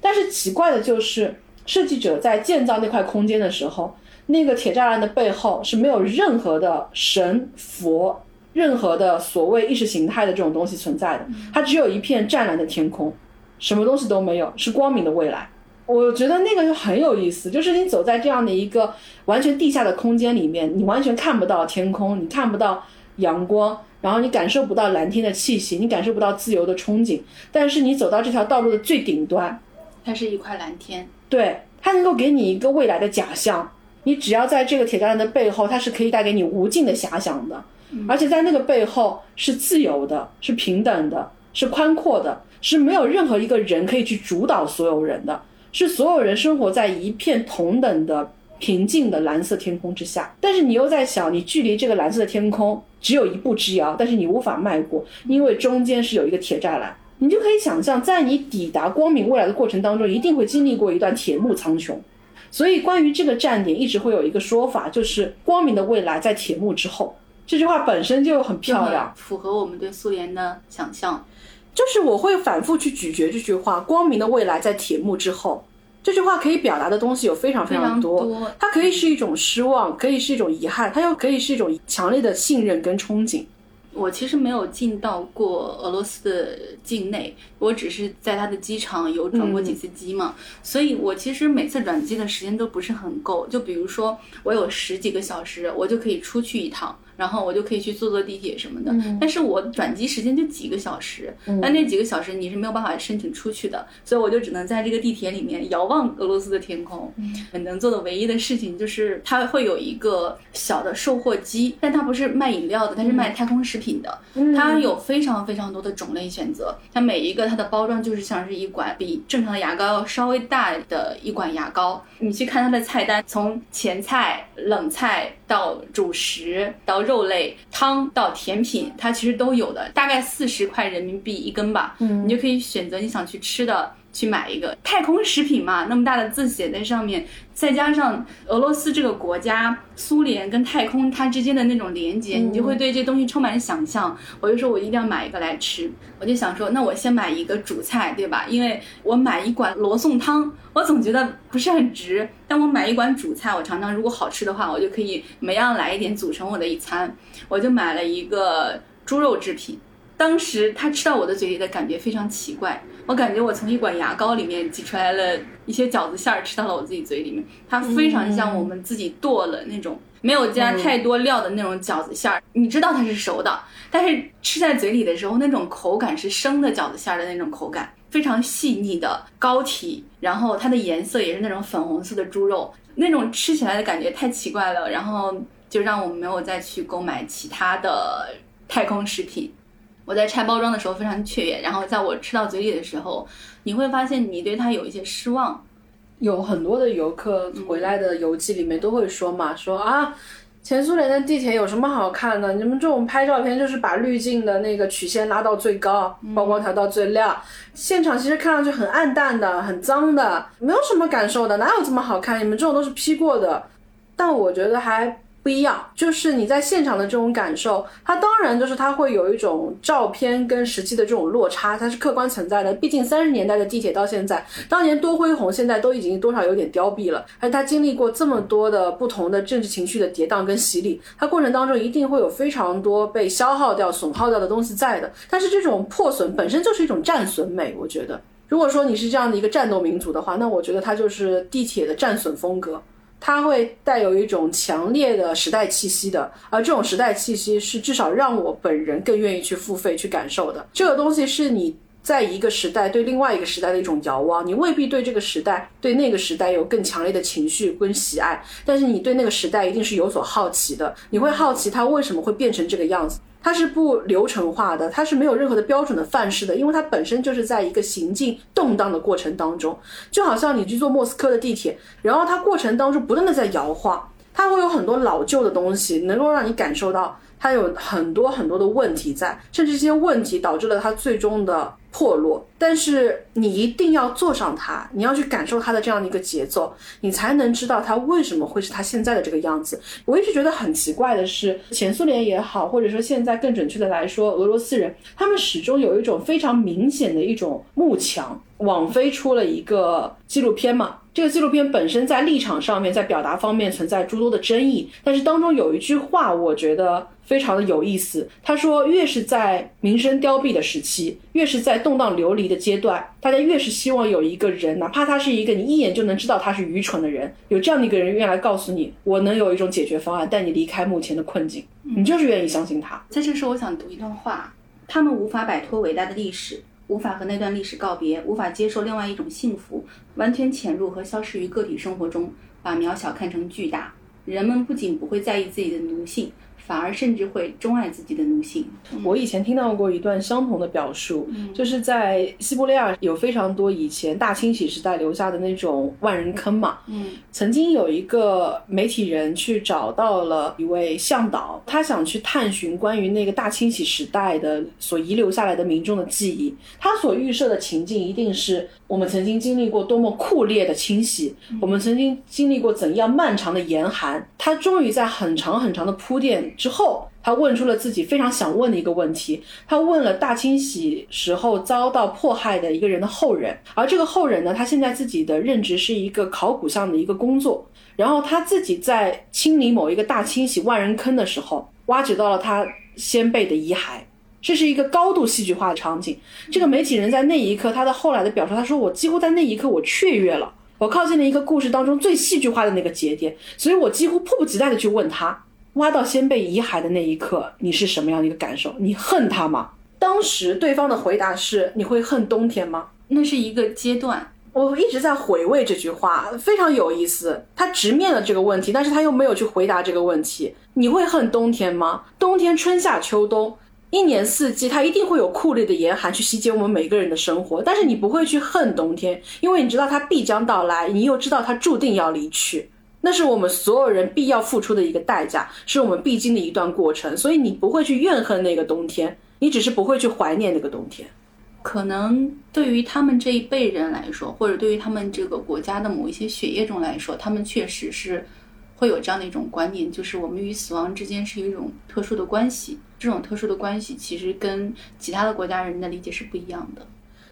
但是奇怪的就是，设计者在建造那块空间的时候，那个铁栅栏的背后是没有任何的神佛、任何的所谓意识形态的这种东西存在的，它只有一片湛蓝的天空，什么东西都没有，是光明的未来。我觉得那个就很有意思，就是你走在这样的一个完全地下的空间里面，你完全看不到天空，你看不到阳光，然后你感受不到蓝天的气息，你感受不到自由的憧憬。但是你走到这条道路的最顶端，它是一块蓝天。对它能够给你一个未来的假象。你只要在这个铁栅栏的背后，它是可以带给你无尽的遐想的，而且在那个背后是自由的，是平等的，是宽阔的，是没有任何一个人可以去主导所有人的，是所有人生活在一片同等的平静的蓝色天空之下。但是你又在想，你距离这个蓝色的天空只有一步之遥，但是你无法迈过，因为中间是有一个铁栅栏。你就可以想象，在你抵达光明未来的过程当中，一定会经历过一段铁幕苍穹。所以，关于这个站点，一直会有一个说法，就是光明的未来在铁幕之后。这句话本身就很漂亮，符合我们对苏联的想象。就是我会反复去咀嚼这句话：“光明的未来在铁幕之后。”这句话可以表达的东西有非常非常多，常多它可以是一种失望，可以是一种遗憾，它又可以是一种强烈的信任跟憧憬。我其实没有进到过俄罗斯的境内，我只是在它的机场有转过几次机嘛，所以我其实每次转机的时间都不是很够。就比如说，我有十几个小时，我就可以出去一趟，然后我就可以去坐坐地铁什么的。但是我转机时间就几个小时，那那几个小时你是没有办法申请出去的，所以我就只能在这个地铁里面遥望俄罗斯的天空。能做的唯一的事情就是它会有一个小的售货机，但它不是卖饮料的，它是卖太空食品的。它有非常非常多的种类选择，它每一个它的包装就是像是一管比正常的牙膏要稍微大的一管牙膏。你去看它的菜单，从前菜、冷菜到主食到肉类、汤到甜品，它其实都有的，大概四十块人民币一根吧。嗯，你就可以选择你想去吃的。去买一个太空食品嘛，那么大的字写在上面，再加上俄罗斯这个国家、苏联跟太空它之间的那种连接，你就会对这东西充满想象。我就说我一定要买一个来吃，我就想说，那我先买一个主菜，对吧？因为我买一管罗宋汤，我总觉得不是很值。但我买一管主菜，我尝尝如果好吃的话，我就可以每样来一点，组成我的一餐。我就买了一个猪肉制品。当时他吃到我的嘴里的感觉非常奇怪，我感觉我从一管牙膏里面挤出来了一些饺子馅儿，吃到了我自己嘴里面。它非常像我们自己剁了那种没有加太多料的那种饺子馅儿，你知道它是熟的，但是吃在嘴里的时候，那种口感是生的饺子馅儿的那种口感，非常细腻的膏体，然后它的颜色也是那种粉红色的猪肉，那种吃起来的感觉太奇怪了，然后就让我没有再去购买其他的太空食品。我在拆包装的时候非常雀跃，然后在我吃到嘴里的时候，你会发现你对它有一些失望。有很多的游客回来的游记里面都会说嘛，说啊，前苏联的地铁有什么好看的？你们这种拍照片就是把滤镜的那个曲线拉到最高，曝光调到最亮，现场其实看上去很暗淡的、很脏的，没有什么感受的，哪有这么好看？你们这种都是 P 过的，但我觉得还。不一样，就是你在现场的这种感受，它当然就是它会有一种照片跟实际的这种落差，它是客观存在的。毕竟三十年代的地铁到现在，当年多恢宏，现在都已经多少有点凋敝了。而它经历过这么多的不同的政治情绪的跌宕跟洗礼，它过程当中一定会有非常多被消耗掉、损耗掉的东西在的。但是这种破损本身就是一种战损美，我觉得，如果说你是这样的一个战斗民族的话，那我觉得它就是地铁的战损风格。它会带有一种强烈的时代气息的，而这种时代气息是至少让我本人更愿意去付费去感受的。这个东西是你在一个时代对另外一个时代的一种遥望，你未必对这个时代对那个时代有更强烈的情绪跟喜爱，但是你对那个时代一定是有所好奇的，你会好奇它为什么会变成这个样子。它是不流程化的，它是没有任何的标准的范式的，因为它本身就是在一个行进动荡的过程当中，就好像你去坐莫斯科的地铁，然后它过程当中不断的在摇晃，它会有很多老旧的东西，能够让你感受到它有很多很多的问题在，甚至这些问题导致了它最终的。破落，但是你一定要坐上它，你要去感受它的这样的一个节奏，你才能知道它为什么会是它现在的这个样子。我一直觉得很奇怪的是，前苏联也好，或者说现在更准确的来说，俄罗斯人，他们始终有一种非常明显的一种慕强。网飞出了一个纪录片嘛，这个纪录片本身在立场上面，在表达方面存在诸多的争议，但是当中有一句话，我觉得非常的有意思。他说，越是在民生凋敝的时期，越是在动荡流离的阶段，大家越是希望有一个人，哪怕他是一个你一眼就能知道他是愚蠢的人，有这样的一个人愿意来告诉你，我能有一种解决方案，带你离开目前的困境，你就是愿意相信他。在这时候，我想读一段话：他们无法摆脱伟大的历史。无法和那段历史告别，无法接受另外一种幸福，完全潜入和消失于个体生活中，把渺小看成巨大。人们不仅不会在意自己的奴性。反而甚至会钟爱自己的奴性。我以前听到过一段相同的表述，就是在西伯利亚有非常多以前大清洗时代留下的那种万人坑嘛。嗯，曾经有一个媒体人去找到了一位向导，他想去探寻关于那个大清洗时代的所遗留下来的民众的记忆。他所预设的情境一定是我们曾经经历过多么酷烈的清洗，我们曾经经历过怎样漫长的严寒。他终于在很长很长的铺垫。之后，他问出了自己非常想问的一个问题。他问了大清洗时候遭到迫害的一个人的后人，而这个后人呢，他现在自己的任职是一个考古上的一个工作。然后他自己在清理某一个大清洗万人坑的时候，挖掘到了他先辈的遗骸。这是一个高度戏剧化的场景。这个媒体人在那一刻，他的后来的表述，他说：“我几乎在那一刻我雀跃了，我靠近了一个故事当中最戏剧化的那个节点，所以我几乎迫不及待的去问他。”挖到先辈遗骸的那一刻，你是什么样的一个感受？你恨他吗？当时对方的回答是：你会恨冬天吗？那是一个阶段。我一直在回味这句话，非常有意思。他直面了这个问题，但是他又没有去回答这个问题。你会恨冬天吗？冬天春夏秋冬，一年四季，它一定会有酷烈的严寒去袭击我们每个人的生活。但是你不会去恨冬天，因为你知道它必将到来，你又知道它注定要离去。那是我们所有人必要付出的一个代价，是我们必经的一段过程。所以你不会去怨恨那个冬天，你只是不会去怀念那个冬天。可能对于他们这一辈人来说，或者对于他们这个国家的某一些血液中来说，他们确实是会有这样的一种观念，就是我们与死亡之间是一种特殊的关系。这种特殊的关系其实跟其他的国家人的理解是不一样的。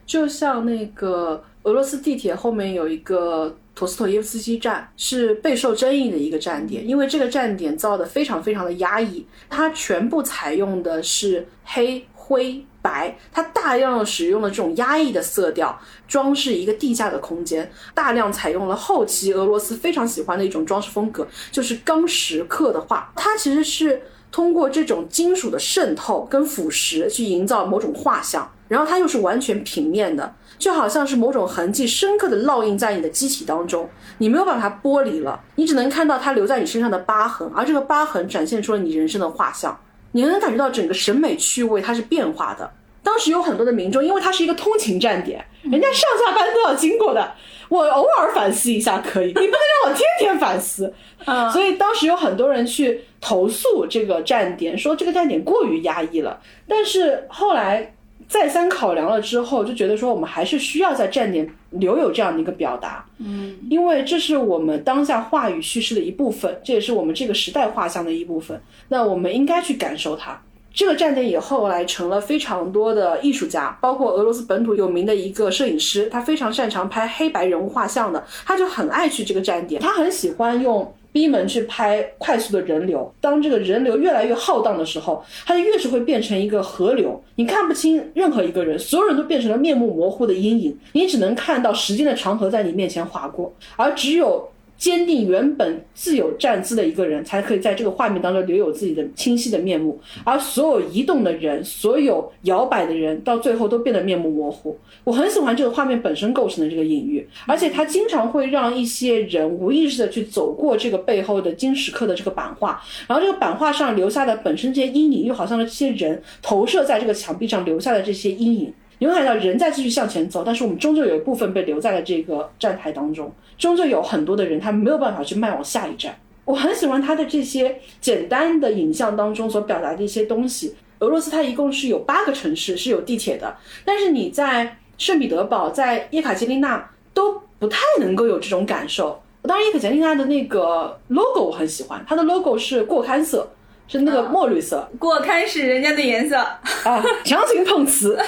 就像那个俄罗斯地铁后面有一个陀思妥耶夫斯基站，是备受争议的一个站点，因为这个站点造的非常非常的压抑，它全部采用的是黑灰。白，它大量使用了这种压抑的色调，装饰一个地下的空间，大量采用了后期俄罗斯非常喜欢的一种装饰风格，就是钢石刻的画。它其实是通过这种金属的渗透跟腐蚀去营造某种画像，然后它又是完全平面的，就好像是某种痕迹深刻的烙印在你的机体当中，你没有办法剥离了，你只能看到它留在你身上的疤痕，而这个疤痕展现出了你人生的画像。你能感觉到整个审美趣味它是变化的。当时有很多的民众，因为它是一个通勤站点，人家上下班都要经过的。我偶尔反思一下可以，你不能让我天天反思。(laughs) 嗯，所以当时有很多人去投诉这个站点，说这个站点过于压抑了。但是后来再三考量了之后，就觉得说我们还是需要在站点留有这样的一个表达。嗯，因为这是我们当下话语叙事的一部分，这也是我们这个时代画像的一部分。那我们应该去感受它。这个站点也后来成了非常多的艺术家，包括俄罗斯本土有名的一个摄影师，他非常擅长拍黑白人物画像的，他就很爱去这个站点，他很喜欢用逼门去拍快速的人流。当这个人流越来越浩荡的时候，它就越是会变成一个河流，你看不清任何一个人，所有人都变成了面目模糊的阴影，你只能看到时间的长河在你面前划过，而只有。坚定原本自有站姿的一个人，才可以在这个画面当中留有自己的清晰的面目。而所有移动的人，所有摇摆的人，到最后都变得面目模糊。我很喜欢这个画面本身构成的这个隐喻，而且它经常会让一些人无意识的去走过这个背后的金石刻的这个版画，然后这个版画上留下的本身这些阴影，又好像这些人投射在这个墙壁上留下的这些阴影。你会看到人在继续向前走，但是我们终究有一部分被留在了这个站台当中。终究有很多的人，他没有办法去迈往下一站。我很喜欢他的这些简单的影像当中所表达的一些东西。俄罗斯它一共是有八个城市是有地铁的，但是你在圣彼得堡、在叶卡捷琳娜都不太能够有这种感受。当然，叶卡捷琳娜的那个 logo 我很喜欢，它的 logo 是过刊色，是那个墨绿色。过开始人家的颜色啊，强行碰瓷。(laughs)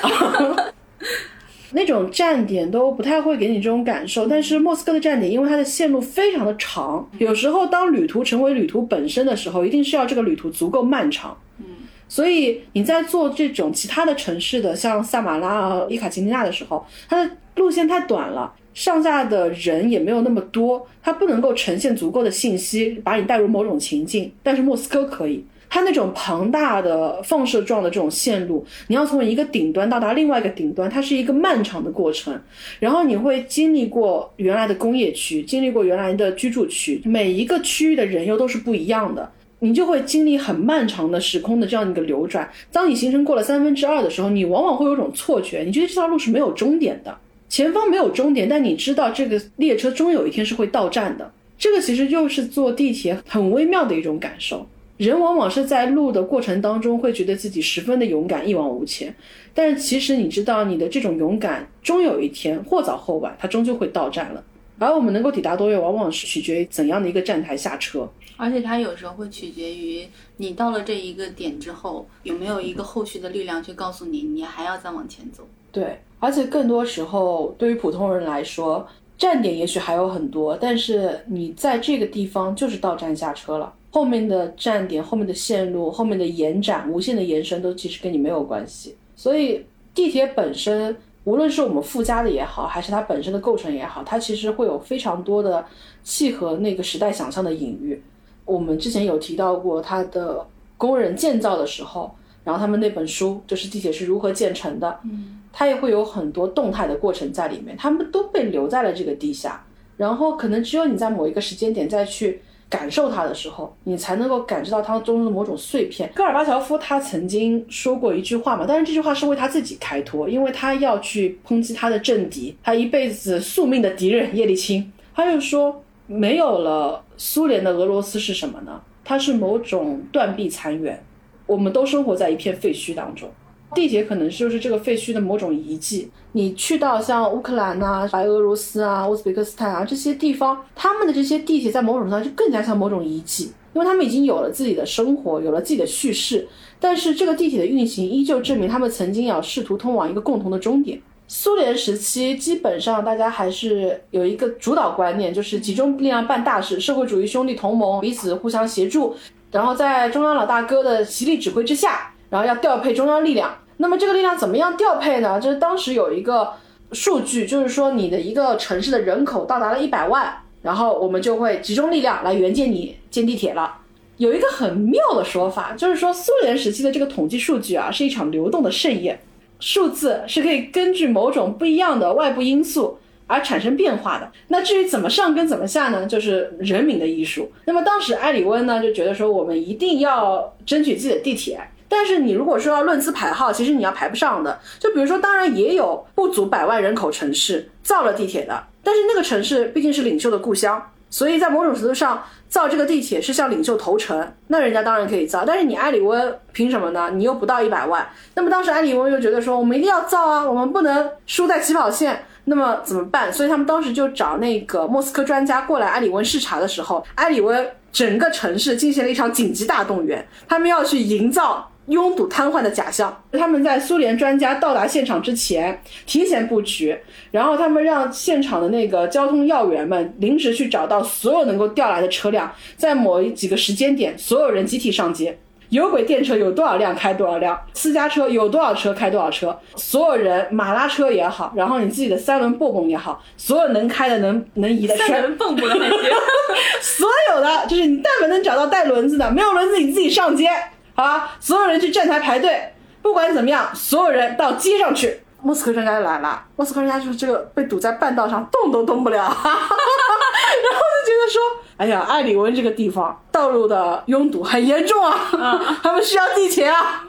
那种站点都不太会给你这种感受，但是莫斯科的站点，因为它的线路非常的长，有时候当旅途成为旅途本身的时候，一定是要这个旅途足够漫长。嗯，所以你在做这种其他的城市的，像萨马拉啊、伊卡奇尼娜的时候，它的路线太短了，上下的人也没有那么多，它不能够呈现足够的信息，把你带入某种情境。但是莫斯科可以。它那种庞大的放射状的这种线路，你要从一个顶端到达另外一个顶端，它是一个漫长的过程。然后你会经历过原来的工业区，经历过原来的居住区，每一个区域的人又都是不一样的，你就会经历很漫长的时空的这样一个流转。当你行程过了三分之二的时候，你往往会有种错觉，你觉得这条路是没有终点的，前方没有终点，但你知道这个列车终有一天是会到站的。这个其实就是坐地铁很微妙的一种感受。人往往是在路的过程当中会觉得自己十分的勇敢，一往无前。但是其实你知道，你的这种勇敢终有一天，或早或晚，它终究会到站了。而我们能够抵达多远，往往是取决于怎样的一个站台下车。而且它有时候会取决于你到了这一个点之后，有没有一个后续的力量去告诉你，你还要再往前走。对，而且更多时候，对于普通人来说，站点也许还有很多，但是你在这个地方就是到站下车了。后面的站点、后面的线路、后面的延展、无限的延伸，都其实跟你没有关系。所以地铁本身，无论是我们附加的也好，还是它本身的构成也好，它其实会有非常多的契合那个时代想象的隐喻。我们之前有提到过，它的工人建造的时候，然后他们那本书就是地铁是如何建成的，嗯，它也会有很多动态的过程在里面，他们都被留在了这个地下。然后可能只有你在某一个时间点再去。感受它的时候，你才能够感知到它中的某种碎片。戈尔巴乔夫他曾经说过一句话嘛，但是这句话是为他自己开脱，因为他要去抨击他的政敌，他一辈子宿命的敌人叶利钦。他就说，没有了苏联的俄罗斯是什么呢？它是某种断壁残垣，我们都生活在一片废墟当中。地铁可能就是这个废墟的某种遗迹。你去到像乌克兰啊、白俄罗斯啊、乌兹别克斯坦啊这些地方，他们的这些地铁在某种程度上就更加像某种遗迹，因为他们已经有了自己的生活，有了自己的叙事。但是这个地铁的运行依旧证明他们曾经要试图通往一个共同的终点。苏联时期，基本上大家还是有一个主导观念，就是集中力量办大事，社会主义兄弟同盟彼此互相协助，然后在中央老大哥的极力指挥之下，然后要调配中央力量。那么这个力量怎么样调配呢？就是当时有一个数据，就是说你的一个城市的人口到达了一百万，然后我们就会集中力量来援建你建地铁了。有一个很妙的说法，就是说苏联时期的这个统计数据啊，是一场流动的盛宴。数字是可以根据某种不一样的外部因素而产生变化的。那至于怎么上跟怎么下呢？就是人民的艺术。那么当时埃里温呢就觉得说，我们一定要争取自己的地铁。但是你如果说要论资排号，其实你要排不上的。就比如说，当然也有不足百万人口城市造了地铁的，但是那个城市毕竟是领袖的故乡，所以在某种程度上。造这个地铁是向领袖投诚，那人家当然可以造，但是你埃里温凭什么呢？你又不到一百万。那么当时埃里温又觉得说，我们一定要造啊，我们不能输在起跑线。那么怎么办？所以他们当时就找那个莫斯科专家过来埃里温视察的时候，埃里温整个城市进行了一场紧急大动员，他们要去营造。拥堵瘫痪的假象，他们在苏联专家到达现场之前提前布局，然后他们让现场的那个交通要员们临时去找到所有能够调来的车辆，在某几个时间点，所有人集体上街，有轨电车有多少辆开多少辆，私家车有多少车开多少车，所有人马拉车也好，然后你自己的三轮蹦蹦也好，所有能开的能能移的三轮蹦蹦的那些，(laughs) 所有的就是你但凡能找到带轮子的，没有轮子你自己上街。好吧，所有人去站台排队，不管怎么样，所有人到街上去。莫斯科专家来了，莫斯科专家就是这个被堵在半道上，动都动不了，(laughs) 然后就觉得说，哎呀，艾里温这个地方道路的拥堵很严重啊，他们需要地铁啊。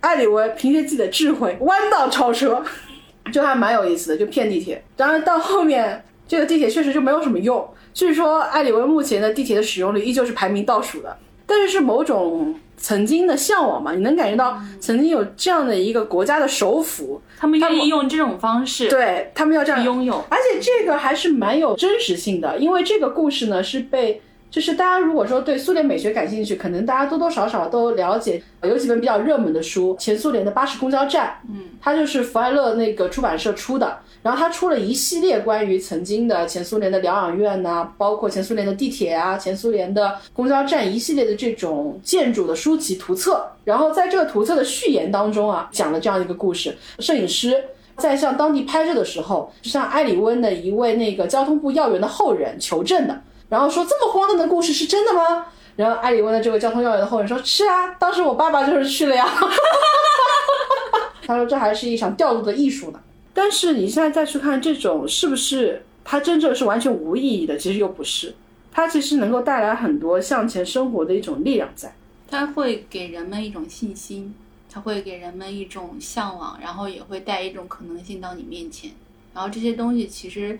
艾里文凭借自己的智慧，弯道超车，就还蛮有意思的，就骗地铁。当然到后面，这个地铁确实就没有什么用。据说艾里文目前的地铁的使用率依旧是排名倒数的，但是是某种。曾经的向往嘛，你能感觉到曾经有这样的一个国家的首府，他们愿意用这种方式，对他们要这样拥有，而且这个还是蛮有真实性的，因为这个故事呢是被。就是大家如果说对苏联美学感兴趣，可能大家多多少少都了解，有几本比较热门的书，前苏联的巴士公交站，嗯，它就是福爱乐那个出版社出的，然后它出了一系列关于曾经的前苏联的疗养院呐，包括前苏联的地铁啊，前苏联的公交站一系列的这种建筑的书籍图册，然后在这个图册的序言当中啊，讲了这样一个故事，摄影师在向当地拍摄的时候，向埃里温的一位那个交通部要员的后人求证的。然后说这么荒诞的故事是真的吗？然后艾里问的这位交通要员的后人说：“是啊，当时我爸爸就是去了呀。” (laughs) 他说这还是一场调度的艺术呢。但是你现在再去看这种是不是它真正是完全无意义的？其实又不是，它其实能够带来很多向前生活的一种力量在。它会给人们一种信心，它会给人们一种向往，然后也会带一种可能性到你面前。然后这些东西其实。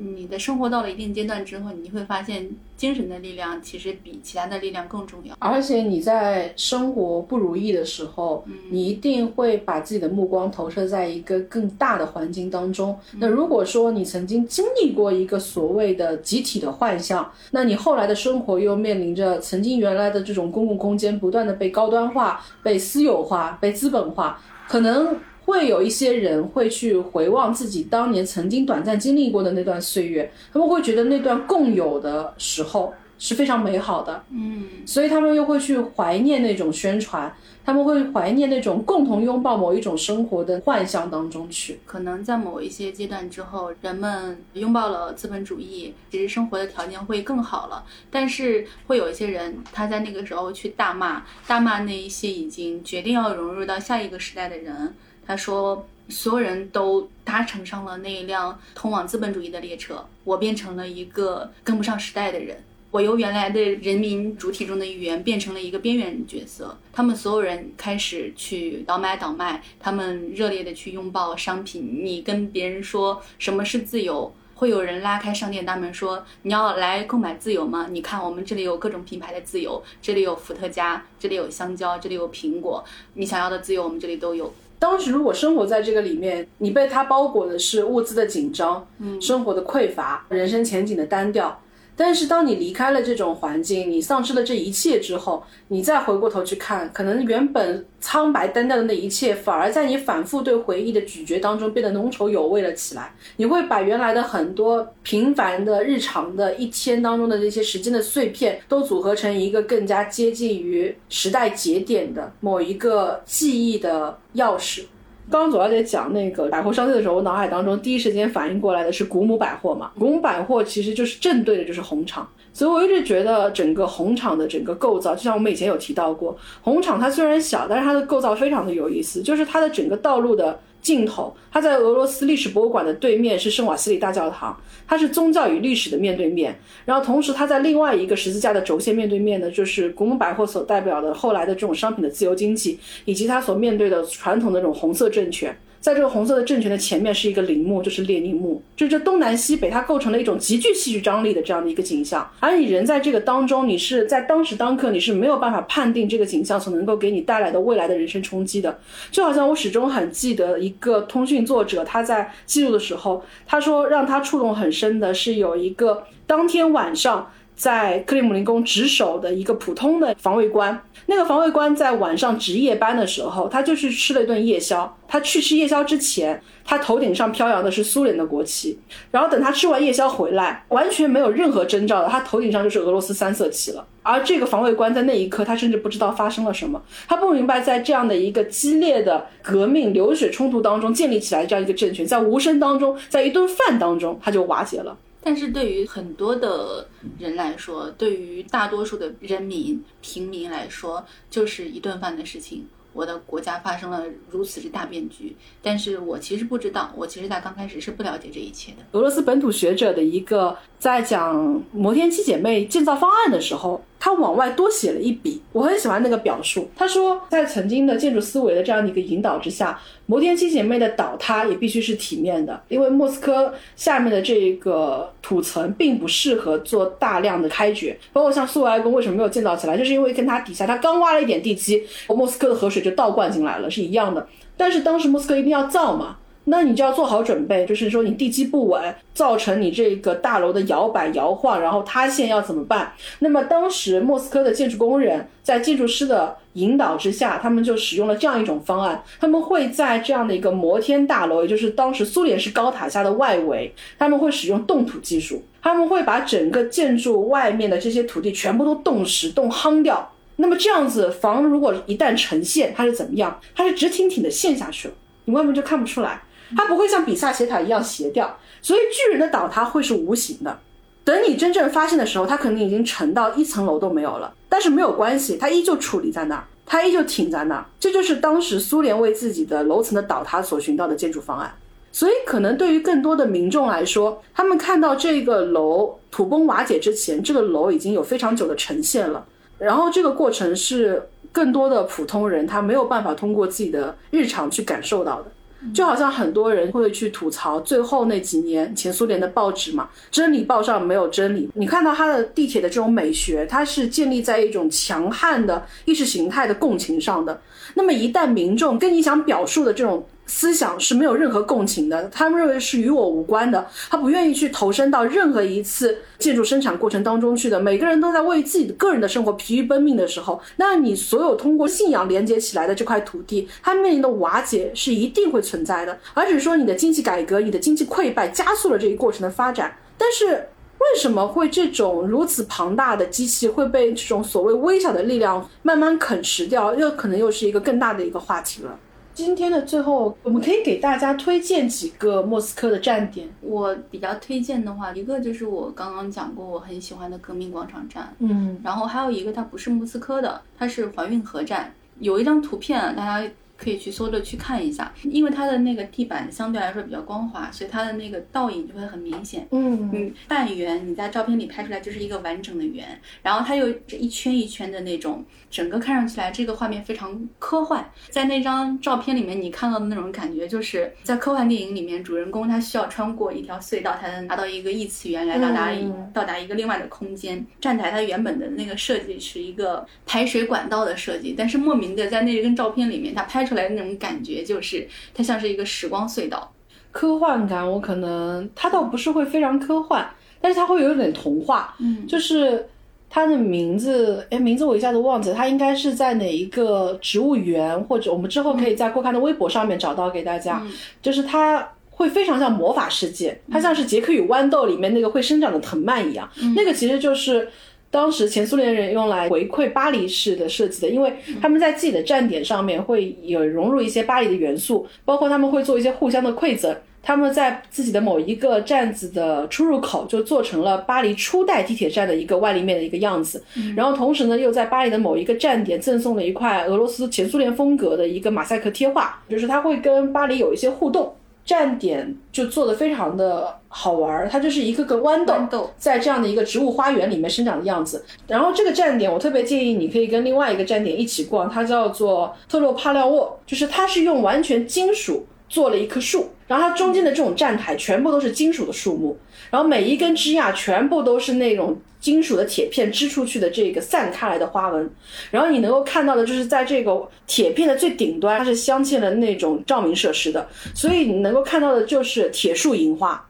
你的生活到了一定阶段之后，你会发现精神的力量其实比其他的力量更重要。而且你在生活不如意的时候，你一定会把自己的目光投射在一个更大的环境当中。那如果说你曾经经历过一个所谓的集体的幻象，那你后来的生活又面临着曾经原来的这种公共空间不断的被高端化、被私有化、被资本化，可能。会有一些人会去回望自己当年曾经短暂经历过的那段岁月，他们会觉得那段共有的时候是非常美好的，嗯，所以他们又会去怀念那种宣传，他们会怀念那种共同拥抱某一种生活的幻象当中去。可能在某一些阶段之后，人们拥抱了资本主义，其实生活的条件会更好了，但是会有一些人他在那个时候去大骂，大骂那一些已经决定要融入到下一个时代的人。他说：“所有人都搭乘上了那一辆通往资本主义的列车，我变成了一个跟不上时代的人。我由原来的人民主体中的一员变成了一个边缘角色。他们所有人开始去倒买倒卖，他们热烈的去拥抱商品。你跟别人说什么是自由？”会有人拉开商店大门说：“你要来购买自由吗？你看，我们这里有各种品牌的自由，这里有伏特加，这里有香蕉，这里有苹果，你想要的自由我们这里都有。”当时如果生活在这个里面，你被它包裹的是物资的紧张，嗯，生活的匮乏，人生前景的单调。但是当你离开了这种环境，你丧失了这一切之后，你再回过头去看，可能原本苍白单调的那一切，反而在你反复对回忆的咀嚼当中变得浓稠有味了起来。你会把原来的很多平凡的日常的一天当中的这些时间的碎片，都组合成一个更加接近于时代节点的某一个记忆的钥匙。刚刚左小姐讲那个百货商店的时候，我脑海当中第一时间反应过来的是古姆百货嘛。古姆百货其实就是正对的就是红场，所以我一直觉得整个红场的整个构造，就像我们以前有提到过，红场它虽然小，但是它的构造非常的有意思，就是它的整个道路的尽头，它在俄罗斯历史博物馆的对面是圣瓦斯里大教堂。它是宗教与历史的面对面，然后同时它在另外一个十字架的轴线面对面呢，就是古姆百货所代表的后来的这种商品的自由经济，以及它所面对的传统的这种红色政权。在这个红色的政权的前面是一个陵墓，就是列宁墓，就这东南西北，它构成了一种极具戏剧张力的这样的一个景象。而你人在这个当中，你是在当时当刻，你是没有办法判定这个景象所能够给你带来的未来的人生冲击的。就好像我始终很记得一个通讯作者他在记录的时候，他说让他触动很深的是有一个当天晚上。在克里姆林宫值守的一个普通的防卫官，那个防卫官在晚上值夜班的时候，他就去吃了一顿夜宵。他去吃夜宵之前，他头顶上飘扬的是苏联的国旗。然后等他吃完夜宵回来，完全没有任何征兆的，他头顶上就是俄罗斯三色旗了。而这个防卫官在那一刻，他甚至不知道发生了什么，他不明白在这样的一个激烈的革命流血冲突当中建立起来这样一个政权，在无声当中，在一顿饭当中，他就瓦解了。但是对于很多的人来说，对于大多数的人民平民来说，就是一顿饭的事情。我的国家发生了如此之大变局，但是我其实不知道，我其实在刚开始是不了解这一切的。俄罗斯本土学者的一个在讲摩天七姐妹建造方案的时候。他往外多写了一笔，我很喜欢那个表述。他说，在曾经的建筑思维的这样的一个引导之下，摩天七姐妹的倒塌也必须是体面的，因为莫斯科下面的这个土层并不适合做大量的开掘。包括像苏维埃宫为什么没有建造起来，就是因为跟它底下它刚挖了一点地基，莫斯科的河水就倒灌进来了，是一样的。但是当时莫斯科一定要造嘛。那你就要做好准备，就是说你地基不稳，造成你这个大楼的摇摆摇晃，然后塌陷要怎么办？那么当时莫斯科的建筑工人在建筑师的引导之下，他们就使用了这样一种方案，他们会在这样的一个摩天大楼，也就是当时苏联式高塔下的外围，他们会使用冻土技术，他们会把整个建筑外面的这些土地全部都冻实、冻夯掉。那么这样子，房如果一旦呈现，它是怎么样？它是直挺挺的陷下去了，你外面就看不出来。它不会像比萨斜塔一样斜掉，所以巨人的倒塌会是无形的。等你真正发现的时候，它可能已经沉到一层楼都没有了。但是没有关系，它依旧矗立在那儿，它依旧挺在那儿。这就是当时苏联为自己的楼层的倒塌所寻到的建筑方案。所以，可能对于更多的民众来说，他们看到这个楼土崩瓦解之前，这个楼已经有非常久的呈现了。然后，这个过程是更多的普通人他没有办法通过自己的日常去感受到的。就好像很多人会去吐槽最后那几年前苏联的报纸嘛，《真理报》上没有真理。你看到它的地铁的这种美学，它是建立在一种强悍的意识形态的共情上的。那么一旦民众跟你想表述的这种，思想是没有任何共情的，他们认为是与我无关的，他不愿意去投身到任何一次建筑生产过程当中去的。每个人都在为自己的个人的生活疲于奔命的时候，那你所有通过信仰连接起来的这块土地，它面临的瓦解是一定会存在的。而只是说你的经济改革、你的经济溃败加速了这一过程的发展。但是为什么会这种如此庞大的机器会被这种所谓微小的力量慢慢啃食掉？又可能又是一个更大的一个话题了。今天的最后，我们可以给大家推荐几个莫斯科的站点。我比较推荐的话，一个就是我刚刚讲过我很喜欢的革命广场站，嗯，然后还有一个它不是莫斯科的，它是怀运河站。有一张图片，大家。可以去搜着去看一下，因为它的那个地板相对来说比较光滑，所以它的那个倒影就会很明显。嗯嗯，半圆你在照片里拍出来就是一个完整的圆，然后它又一圈一圈的那种，整个看上去来这个画面非常科幻。在那张照片里面你看到的那种感觉，就是在科幻电影里面主人公他需要穿过一条隧道才能达到一个异次元来到达到达一个另外的空间。站台它原本的那个设计是一个排水管道的设计，但是莫名的在那根照片里面它拍。出来的那种感觉，就是它像是一个时光隧道。科幻感，我可能它倒不是会非常科幻，但是它会有点童话。嗯，就是它的名字，哎，名字我一下子忘记了，它应该是在哪一个植物园，或者我们之后可以在郭刊的微博上面找到给大家。就是它会非常像魔法世界，它像是《杰克与豌豆》里面那个会生长的藤蔓一样。那个其实就是。当时前苏联人用来回馈巴黎式的设计的，因为他们在自己的站点上面会有融入一些巴黎的元素，包括他们会做一些互相的馈赠。他们在自己的某一个站子的出入口就做成了巴黎初代地铁站的一个外立面的一个样子，然后同时呢又在巴黎的某一个站点赠送了一块俄罗斯前苏联风格的一个马赛克贴画，就是它会跟巴黎有一些互动。站点就做的非常的好玩儿，它就是一个个豌豆在这样的一个植物花园里面生长的样子。然后这个站点我特别建议你可以跟另外一个站点一起逛，它叫做特洛帕廖沃，就是它是用完全金属做了一棵树，然后它中间的这种站台全部都是金属的树木，然后每一根枝桠全部都是那种金属的铁片织出去的这个散开来的花纹，然后你能够看到的就是在这个铁片的最顶端，它是镶嵌了那种照明设施的，所以你能够看到的就是铁树银花。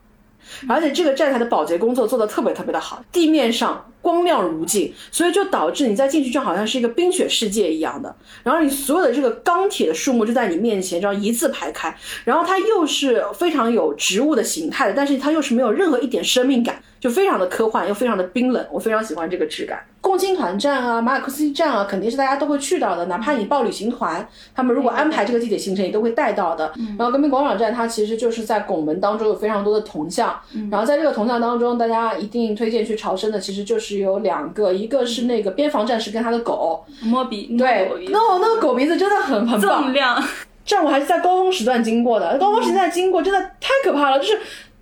而且这个站台的保洁工作做得特别特别的好，地面上光亮如镜，所以就导致你在进去就好像是一个冰雪世界一样的。然后你所有的这个钢铁的树木就在你面前这样一字排开，然后它又是非常有植物的形态的，但是它又是没有任何一点生命感，就非常的科幻又非常的冰冷，我非常喜欢这个质感。共青团站啊，马尔克斯基站啊，肯定是大家都会去到的。哪怕你报旅行团，他们如果安排这个地铁行程，也都会带到的。然后革命广场站，它其实就是在拱门当中有非常多的铜像。然后在这个铜像当中，大家一定推荐去朝圣的，其实就是有两个，一个是那个边防战士跟他的狗摸鼻，对，那那个狗鼻子真的很很棒。锃亮，这样我还是在高峰时段经过的，高峰时段经过真的太可怕了，就是。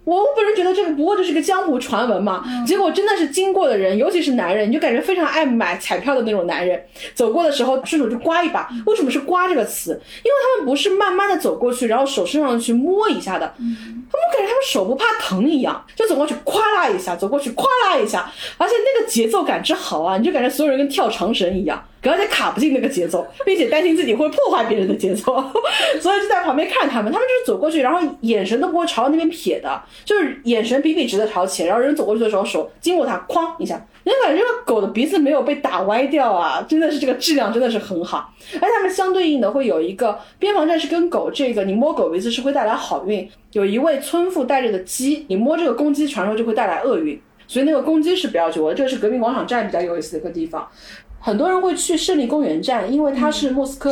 我我本人觉得这个不过就是个江湖传闻嘛，结果真的是经过的人，尤其是男人，你就感觉非常爱买彩票的那种男人，走过的时候顺手就刮一把。为什么是刮这个词？因为他们不是慢慢的走过去，然后手伸上去摸一下的，他们感觉他们手不怕疼一样，就走过去咵啦一下，走过去咵啦一下，而且那个节奏感之好啊，你就感觉所有人跟跳长绳一样。而且卡不进那个节奏，并且担心自己会破坏别人的节奏，(laughs) 所以就在旁边看他们。他们就是走过去，然后眼神都不会朝那边撇的，就是眼神笔笔直的朝前。然后人走过去的时候，手经过他，哐一下，你感觉这个狗的鼻子没有被打歪掉啊！真的是这个质量真的是很好。而他们相对应的会有一个边防战士跟狗，这个你摸狗鼻子是会带来好运。有一位村妇带着的鸡，你摸这个公鸡，传说就会带来厄运。所以那个公鸡是不要去摸。这个是革命广场站比较有意思的一个地方。很多人会去胜利公园站，因为它是莫斯科，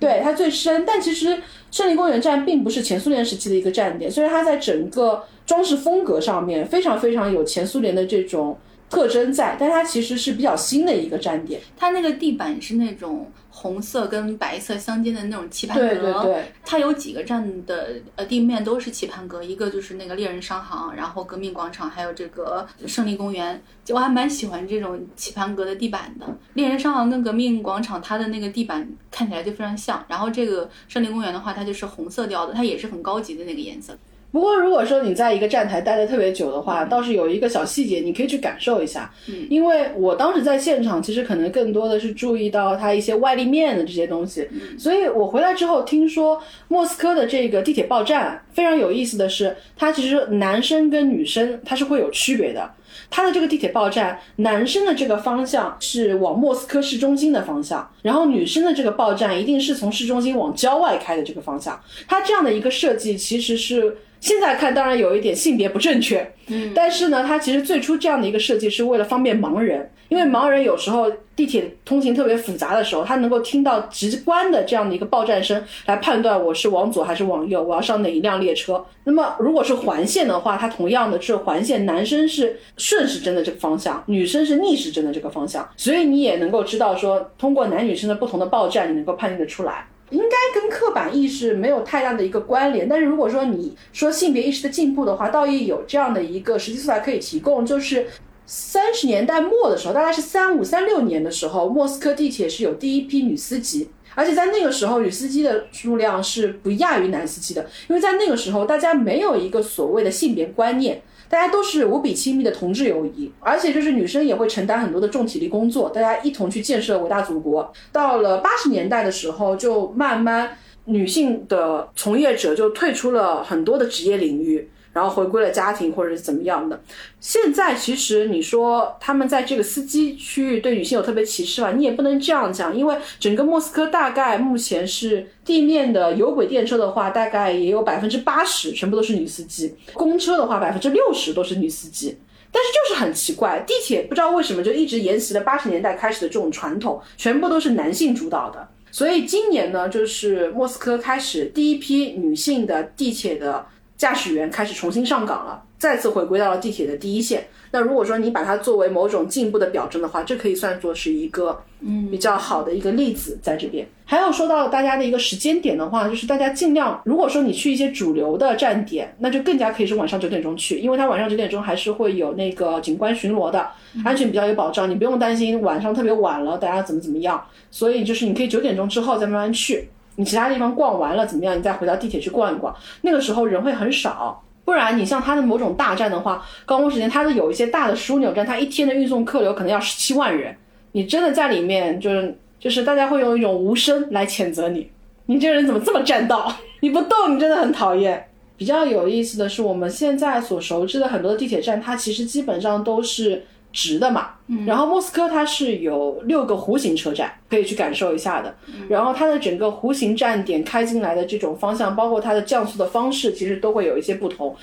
对它最深。但其实胜利公园站并不是前苏联时期的一个站点，虽然它在整个装饰风格上面非常非常有前苏联的这种特征在，但它其实是比较新的一个站点。它那个地板是那种。红色跟白色相间的那种棋盘格，对对对，它有几个站的呃地面都是棋盘格，一个就是那个猎人商行，然后革命广场，还有这个胜利公园，就我还蛮喜欢这种棋盘格的地板的。猎人商行跟革命广场，它的那个地板看起来就非常像，然后这个胜利公园的话，它就是红色调的，它也是很高级的那个颜色。不过，如果说你在一个站台待的特别久的话，倒是有一个小细节，你可以去感受一下。嗯，因为我当时在现场，其实可能更多的是注意到它一些外立面的这些东西。嗯，所以我回来之后听说莫斯科的这个地铁报站非常有意思的是，它其实男生跟女生它是会有区别的。它的这个地铁报站，男生的这个方向是往莫斯科市中心的方向，然后女生的这个报站一定是从市中心往郊外开的这个方向。它这样的一个设计其实是。现在看当然有一点性别不正确，嗯，但是呢，它其实最初这样的一个设计是为了方便盲人，因为盲人有时候地铁通行特别复杂的时候，他能够听到直观的这样的一个报站声来判断我是往左还是往右，我要上哪一辆列车。那么如果是环线的话，它同样的是环线，男生是顺时针的这个方向，女生是逆时针的这个方向，所以你也能够知道说，通过男女生的不同的报站，你能够判定的出来。应该跟刻板意识没有太大的一个关联，但是如果说你说性别意识的进步的话，倒也有这样的一个实际素材可以提供，就是三十年代末的时候，大概是三五三六年的时候，莫斯科地铁是有第一批女司机，而且在那个时候，女司机的数量是不亚于男司机的，因为在那个时候，大家没有一个所谓的性别观念，大家都是无比亲密的同志友谊，而且就是女生也会承担很多的重体力工作，大家一同去建设伟大祖国。到了八十年代的时候，就慢慢女性的从业者就退出了很多的职业领域。然后回归了家庭，或者是怎么样的。现在其实你说他们在这个司机区域对女性有特别歧视吧？你也不能这样讲，因为整个莫斯科大概目前是地面的有轨电车的话，大概也有百分之八十全部都是女司机；公车的话，百分之六十都是女司机。但是就是很奇怪，地铁不知道为什么就一直沿袭了八十年代开始的这种传统，全部都是男性主导的。所以今年呢，就是莫斯科开始第一批女性的地铁的。驾驶员开始重新上岗了，再次回归到了地铁的第一线。那如果说你把它作为某种进步的表征的话，这可以算作是一个嗯比较好的一个例子在这边。还有说到大家的一个时间点的话，就是大家尽量，如果说你去一些主流的站点，那就更加可以是晚上九点钟去，因为它晚上九点钟还是会有那个警官巡逻的，安全比较有保障，你不用担心晚上特别晚了大家怎么怎么样。所以就是你可以九点钟之后再慢慢去。你其他地方逛完了怎么样？你再回到地铁去逛一逛，那个时候人会很少。不然你像它的某种大站的话，高峰时间它的有一些大的枢纽站，它一天的运送客流可能要十七万人。你真的在里面，就是就是大家会用一种无声来谴责你，你这人怎么这么占道？(laughs) 你不动，你真的很讨厌。比较有意思的是，我们现在所熟知的很多的地铁站，它其实基本上都是。直的嘛，然后莫斯科它是有六个弧形车站可以去感受一下的，然后它的整个弧形站点开进来的这种方向，包括它的降速的方式，其实都会有一些不同。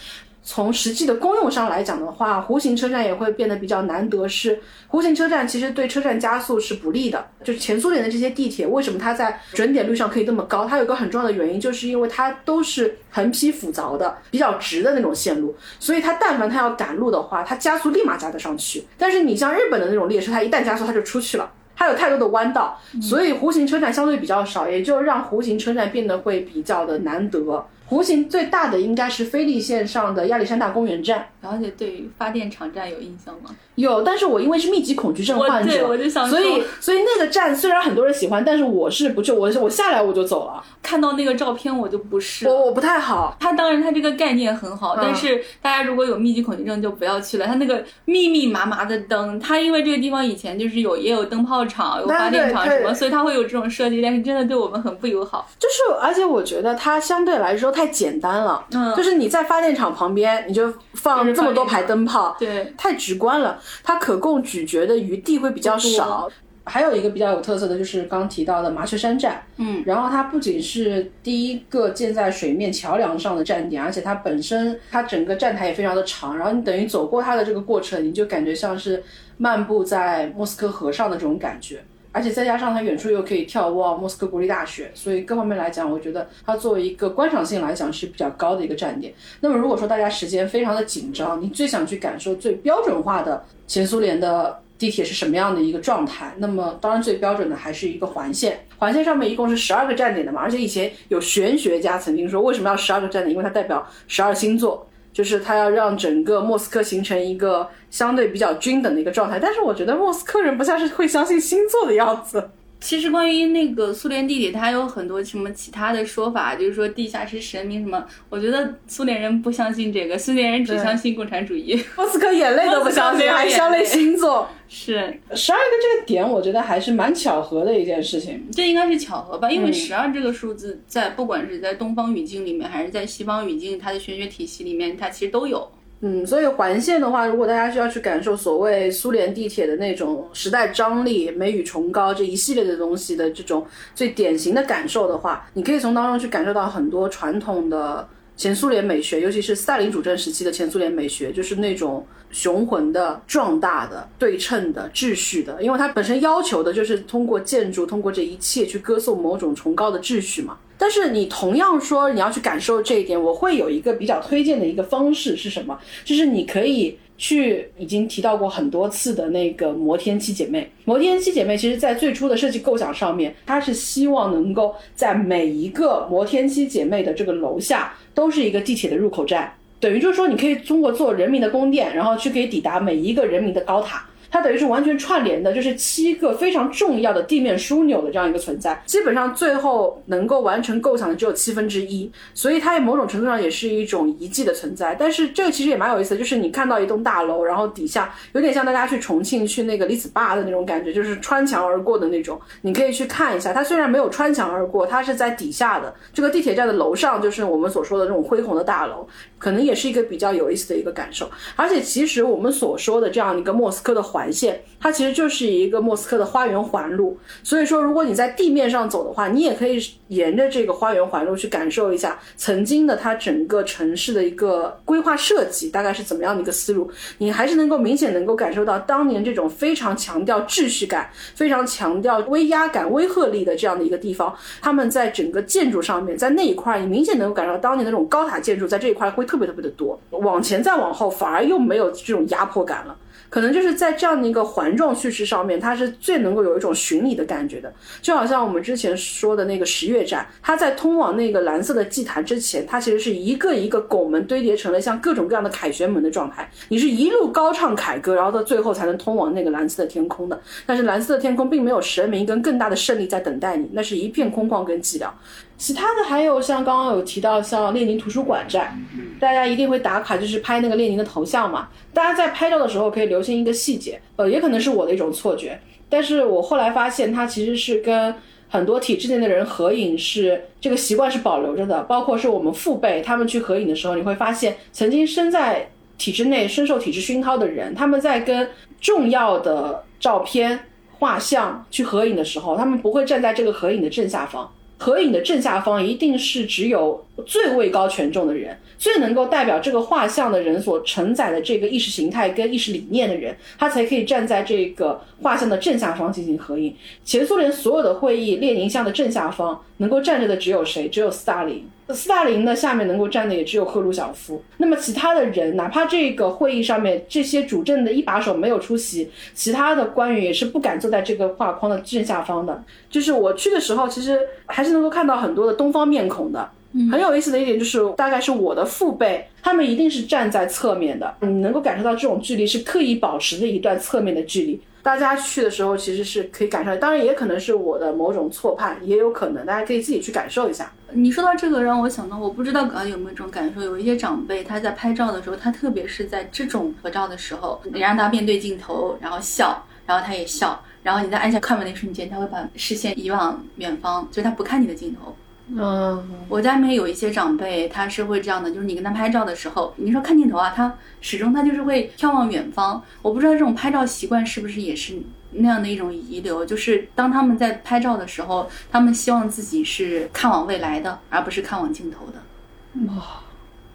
从实际的功用上来讲的话，弧形车站也会变得比较难得。是弧形车站其实对车站加速是不利的。就是前苏联的这些地铁，为什么它在准点率上可以这么高？它有个很重要的原因，就是因为它都是横批复凿的、比较直的那种线路，所以它但凡它要赶路的话，它加速立马加得上去。但是你像日本的那种列车，它一旦加速它就出去了，它有太多的弯道，所以弧形车站相对比较少，也就让弧形车站变得会比较的难得。弧形最大的应该是菲利线上的亚历山大公园站，而且对于发电厂站有印象吗？有，但是我因为是密集恐惧症患者，我就想所以所以那个站虽然很多人喜欢，但是我是不去，我我下来我就走了。看到那个照片我就不是，我我不太好。它当然它这个概念很好，但是大家如果有密集恐惧症就不要去了。它那个密密麻麻的灯，它因为这个地方以前就是有也有灯泡厂、有发电厂什么，所以它会有这种设计，但是真的对我们很不友好。就是而且我觉得它相对来说太简单了。嗯，就是你在发电厂旁边，你就放这么多排灯泡，对，太直观了，它可供咀嚼的余地会比较少。还有一个比较有特色的就是刚提到的麻雀山站，嗯，然后它不仅是第一个建在水面桥梁上的站点，而且它本身它整个站台也非常的长，然后你等于走过它的这个过程，你就感觉像是漫步在莫斯科河上的这种感觉。而且再加上它远处又可以眺望莫斯科国立大学，所以各方面来讲，我觉得它作为一个观赏性来讲是比较高的一个站点。那么如果说大家时间非常的紧张，你最想去感受最标准化的前苏联的地铁是什么样的一个状态？那么当然最标准的还是一个环线，环线上面一共是十二个站点的嘛。而且以前有玄学家曾经说，为什么要十二个站点？因为它代表十二星座。就是他要让整个莫斯科形成一个相对比较均等的一个状态，但是我觉得莫斯科人不像是会相信星座的样子。其实关于那个苏联地理，它有很多什么其他的说法，就是说地下是神明什么。我觉得苏联人不相信这个，苏联人只相信共产主义。莫斯科眼泪都不相信，还相信星座。是十二个这个点，我觉得还是蛮巧合的一件事情。这应该是巧合吧？因为十二这个数字，在不管是在东方语境里面，还是在西方语境，它的玄学体系里面，它其实都有。嗯，所以环线的话，如果大家需要去感受所谓苏联地铁的那种时代张力、美与崇高这一系列的东西的这种最典型的感受的话，你可以从当中去感受到很多传统的前苏联美学，尤其是斯大林主政时期的前苏联美学，就是那种雄浑的、壮大的、对称的、秩序的，因为它本身要求的就是通过建筑、通过这一切去歌颂某种崇高的秩序嘛。但是你同样说你要去感受这一点，我会有一个比较推荐的一个方式是什么？就是你可以去已经提到过很多次的那个摩天七姐妹。摩天七姐妹其实在最初的设计构想上面，它是希望能够在每一个摩天七姐妹的这个楼下都是一个地铁的入口站，等于就是说你可以通过做人民的宫殿，然后去可以抵达每一个人民的高塔。它等于是完全串联的，就是七个非常重要的地面枢纽的这样一个存在。基本上最后能够完成构想的只有七分之一，所以它也某种程度上也是一种遗迹的存在。但是这个其实也蛮有意思，就是你看到一栋大楼，然后底下有点像大家去重庆去那个李子坝的那种感觉，就是穿墙而过的那种。你可以去看一下，它虽然没有穿墙而过，它是在底下的这个地铁站的楼上，就是我们所说的这种恢宏的大楼，可能也是一个比较有意思的一个感受。而且其实我们所说的这样一个莫斯科的环环线，它其实就是一个莫斯科的花园环路。所以说，如果你在地面上走的话，你也可以沿着这个花园环路去感受一下曾经的它整个城市的一个规划设计大概是怎么样的一个思路。你还是能够明显能够感受到当年这种非常强调秩序感、非常强调威压感、威慑力的这样的一个地方，他们在整个建筑上面，在那一块，你明显能够感受到当年那种高塔建筑在这一块会特别特别的多。往前再往后，反而又没有这种压迫感了。可能就是在这样的一个环状叙事上面，它是最能够有一种寻礼的感觉的。就好像我们之前说的那个十月展，它在通往那个蓝色的祭坛之前，它其实是一个一个拱门堆叠成了像各种各样的凯旋门的状态。你是一路高唱凯歌，然后到最后才能通往那个蓝色的天空的。但是蓝色的天空并没有神明跟更大的胜利在等待你，那是一片空旷跟寂寥。其他的还有像刚刚有提到像列宁图书馆站，大家一定会打卡，就是拍那个列宁的头像嘛。大家在拍照的时候可以留心一个细节，呃，也可能是我的一种错觉，但是我后来发现它其实是跟很多体制内的人合影是这个习惯是保留着的，包括是我们父辈他们去合影的时候，你会发现曾经身在体制内、深受体制熏陶的人，他们在跟重要的照片、画像去合影的时候，他们不会站在这个合影的正下方。合影的正下方一定是只有最位高权重的人，最能够代表这个画像的人所承载的这个意识形态跟意识理念的人，他才可以站在这个画像的正下方进行合影。前苏联所有的会议，列宁像的正下方能够站着的只有谁？只有斯大林。斯大林的下面能够站的也只有赫鲁晓夫。那么其他的人，哪怕这个会议上面这些主政的一把手没有出席，其他的官员也是不敢坐在这个画框的正下方的。就是我去的时候，其实还是能够看到很多的东方面孔的。很有意思的一点就是，大概是我的父辈，他们一定是站在侧面的。你能够感受到这种距离是刻意保持的一段侧面的距离。大家去的时候其实是可以感受，当然也可能是我的某种错判，也有可能大家可以自己去感受一下。你说到这个，让我想到，我不知道刚刚有没有这种感受，有一些长辈他在拍照的时候，他特别是在这种合照的时候，你让他面对镜头，然后笑，然后他也笑，然后你在按下快门那瞬间，他会把视线移往远方，就是他不看你的镜头。嗯，我家里面有一些长辈，他是会这样的，就是你跟他拍照的时候，你说看镜头啊，他始终他就是会眺望远方。我不知道这种拍照习惯是不是也是那样的一种遗留，就是当他们在拍照的时候，他们希望自己是看往未来的，而不是看往镜头的。哇，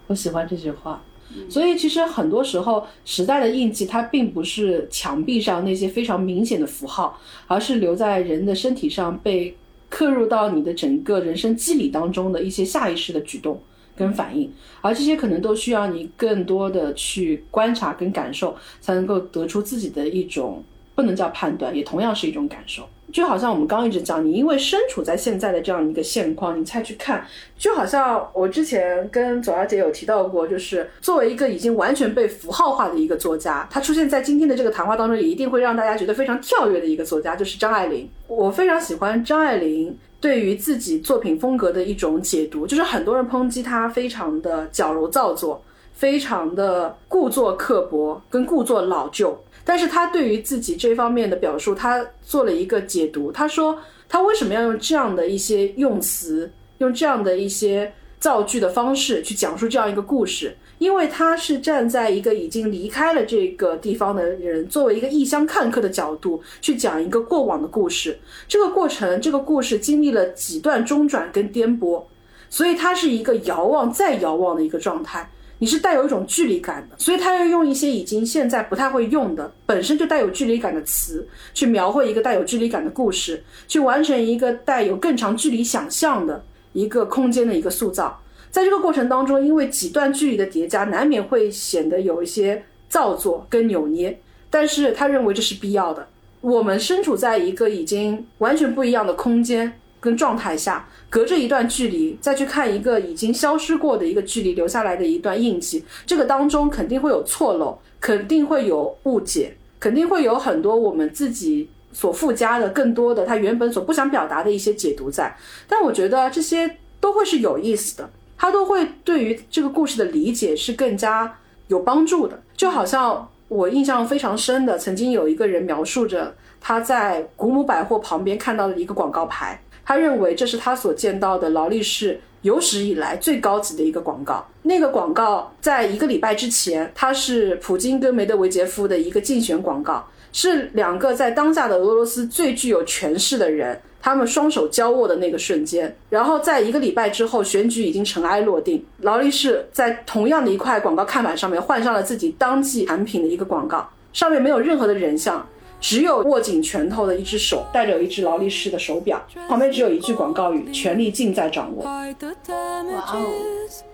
我喜欢这句话。所以其实很多时候，时代的印记它并不是墙壁上那些非常明显的符号，而是留在人的身体上被。刻入到你的整个人生机理当中的一些下意识的举动跟反应，而这些可能都需要你更多的去观察跟感受，才能够得出自己的一种不能叫判断，也同样是一种感受。就好像我们刚一直讲，你因为身处在现在的这样一个现况，你才去看。就好像我之前跟左小姐有提到过，就是作为一个已经完全被符号化的一个作家，他出现在今天的这个谈话当中，也一定会让大家觉得非常跳跃的一个作家，就是张爱玲。我非常喜欢张爱玲对于自己作品风格的一种解读，就是很多人抨击她非常的矫揉造作，非常的故作刻薄跟故作老旧。但是他对于自己这方面的表述，他做了一个解读。他说，他为什么要用这样的一些用词，用这样的一些造句的方式去讲述这样一个故事？因为他是站在一个已经离开了这个地方的人，作为一个异乡看客的角度去讲一个过往的故事。这个过程，这个故事经历了几段中转跟颠簸，所以它是一个遥望再遥望的一个状态。你是带有一种距离感的，所以他要用一些已经现在不太会用的，本身就带有距离感的词，去描绘一个带有距离感的故事，去完成一个带有更长距离想象的一个空间的一个塑造。在这个过程当中，因为几段距离的叠加，难免会显得有一些造作跟扭捏，但是他认为这是必要的。我们身处在一个已经完全不一样的空间。跟状态下，隔着一段距离再去看一个已经消失过的一个距离留下来的一段印记，这个当中肯定会有错漏，肯定会有误解，肯定会有很多我们自己所附加的更多的他原本所不想表达的一些解读在。但我觉得这些都会是有意思的，他都会对于这个故事的理解是更加有帮助的。就好像我印象非常深的，曾经有一个人描述着他在古姆百货旁边看到的一个广告牌，他认为这是他所见到的劳力士有史以来最高级的一个广告。那个广告在一个礼拜之前，它是普京跟梅德韦杰夫的一个竞选广告，是两个在当下的俄罗斯最具有权势的人。他们双手交握的那个瞬间，然后在一个礼拜之后，选举已经尘埃落定。劳力士在同样的一块广告看板上面换上了自己当季产品的一个广告，上面没有任何的人像，只有握紧拳头的一只手，戴着一只劳力士的手表，旁边只有一句广告语：“权力尽在掌握。”哇哦！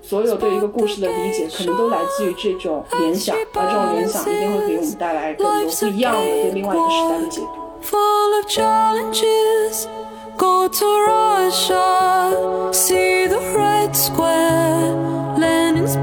所有对一个故事的理解，可能都来自于这种联想，而这种联想一定会给我们带来更多不一样的对另外一个时代的解读。full of challenges. Go to Russia, see the Red Square, Lenin's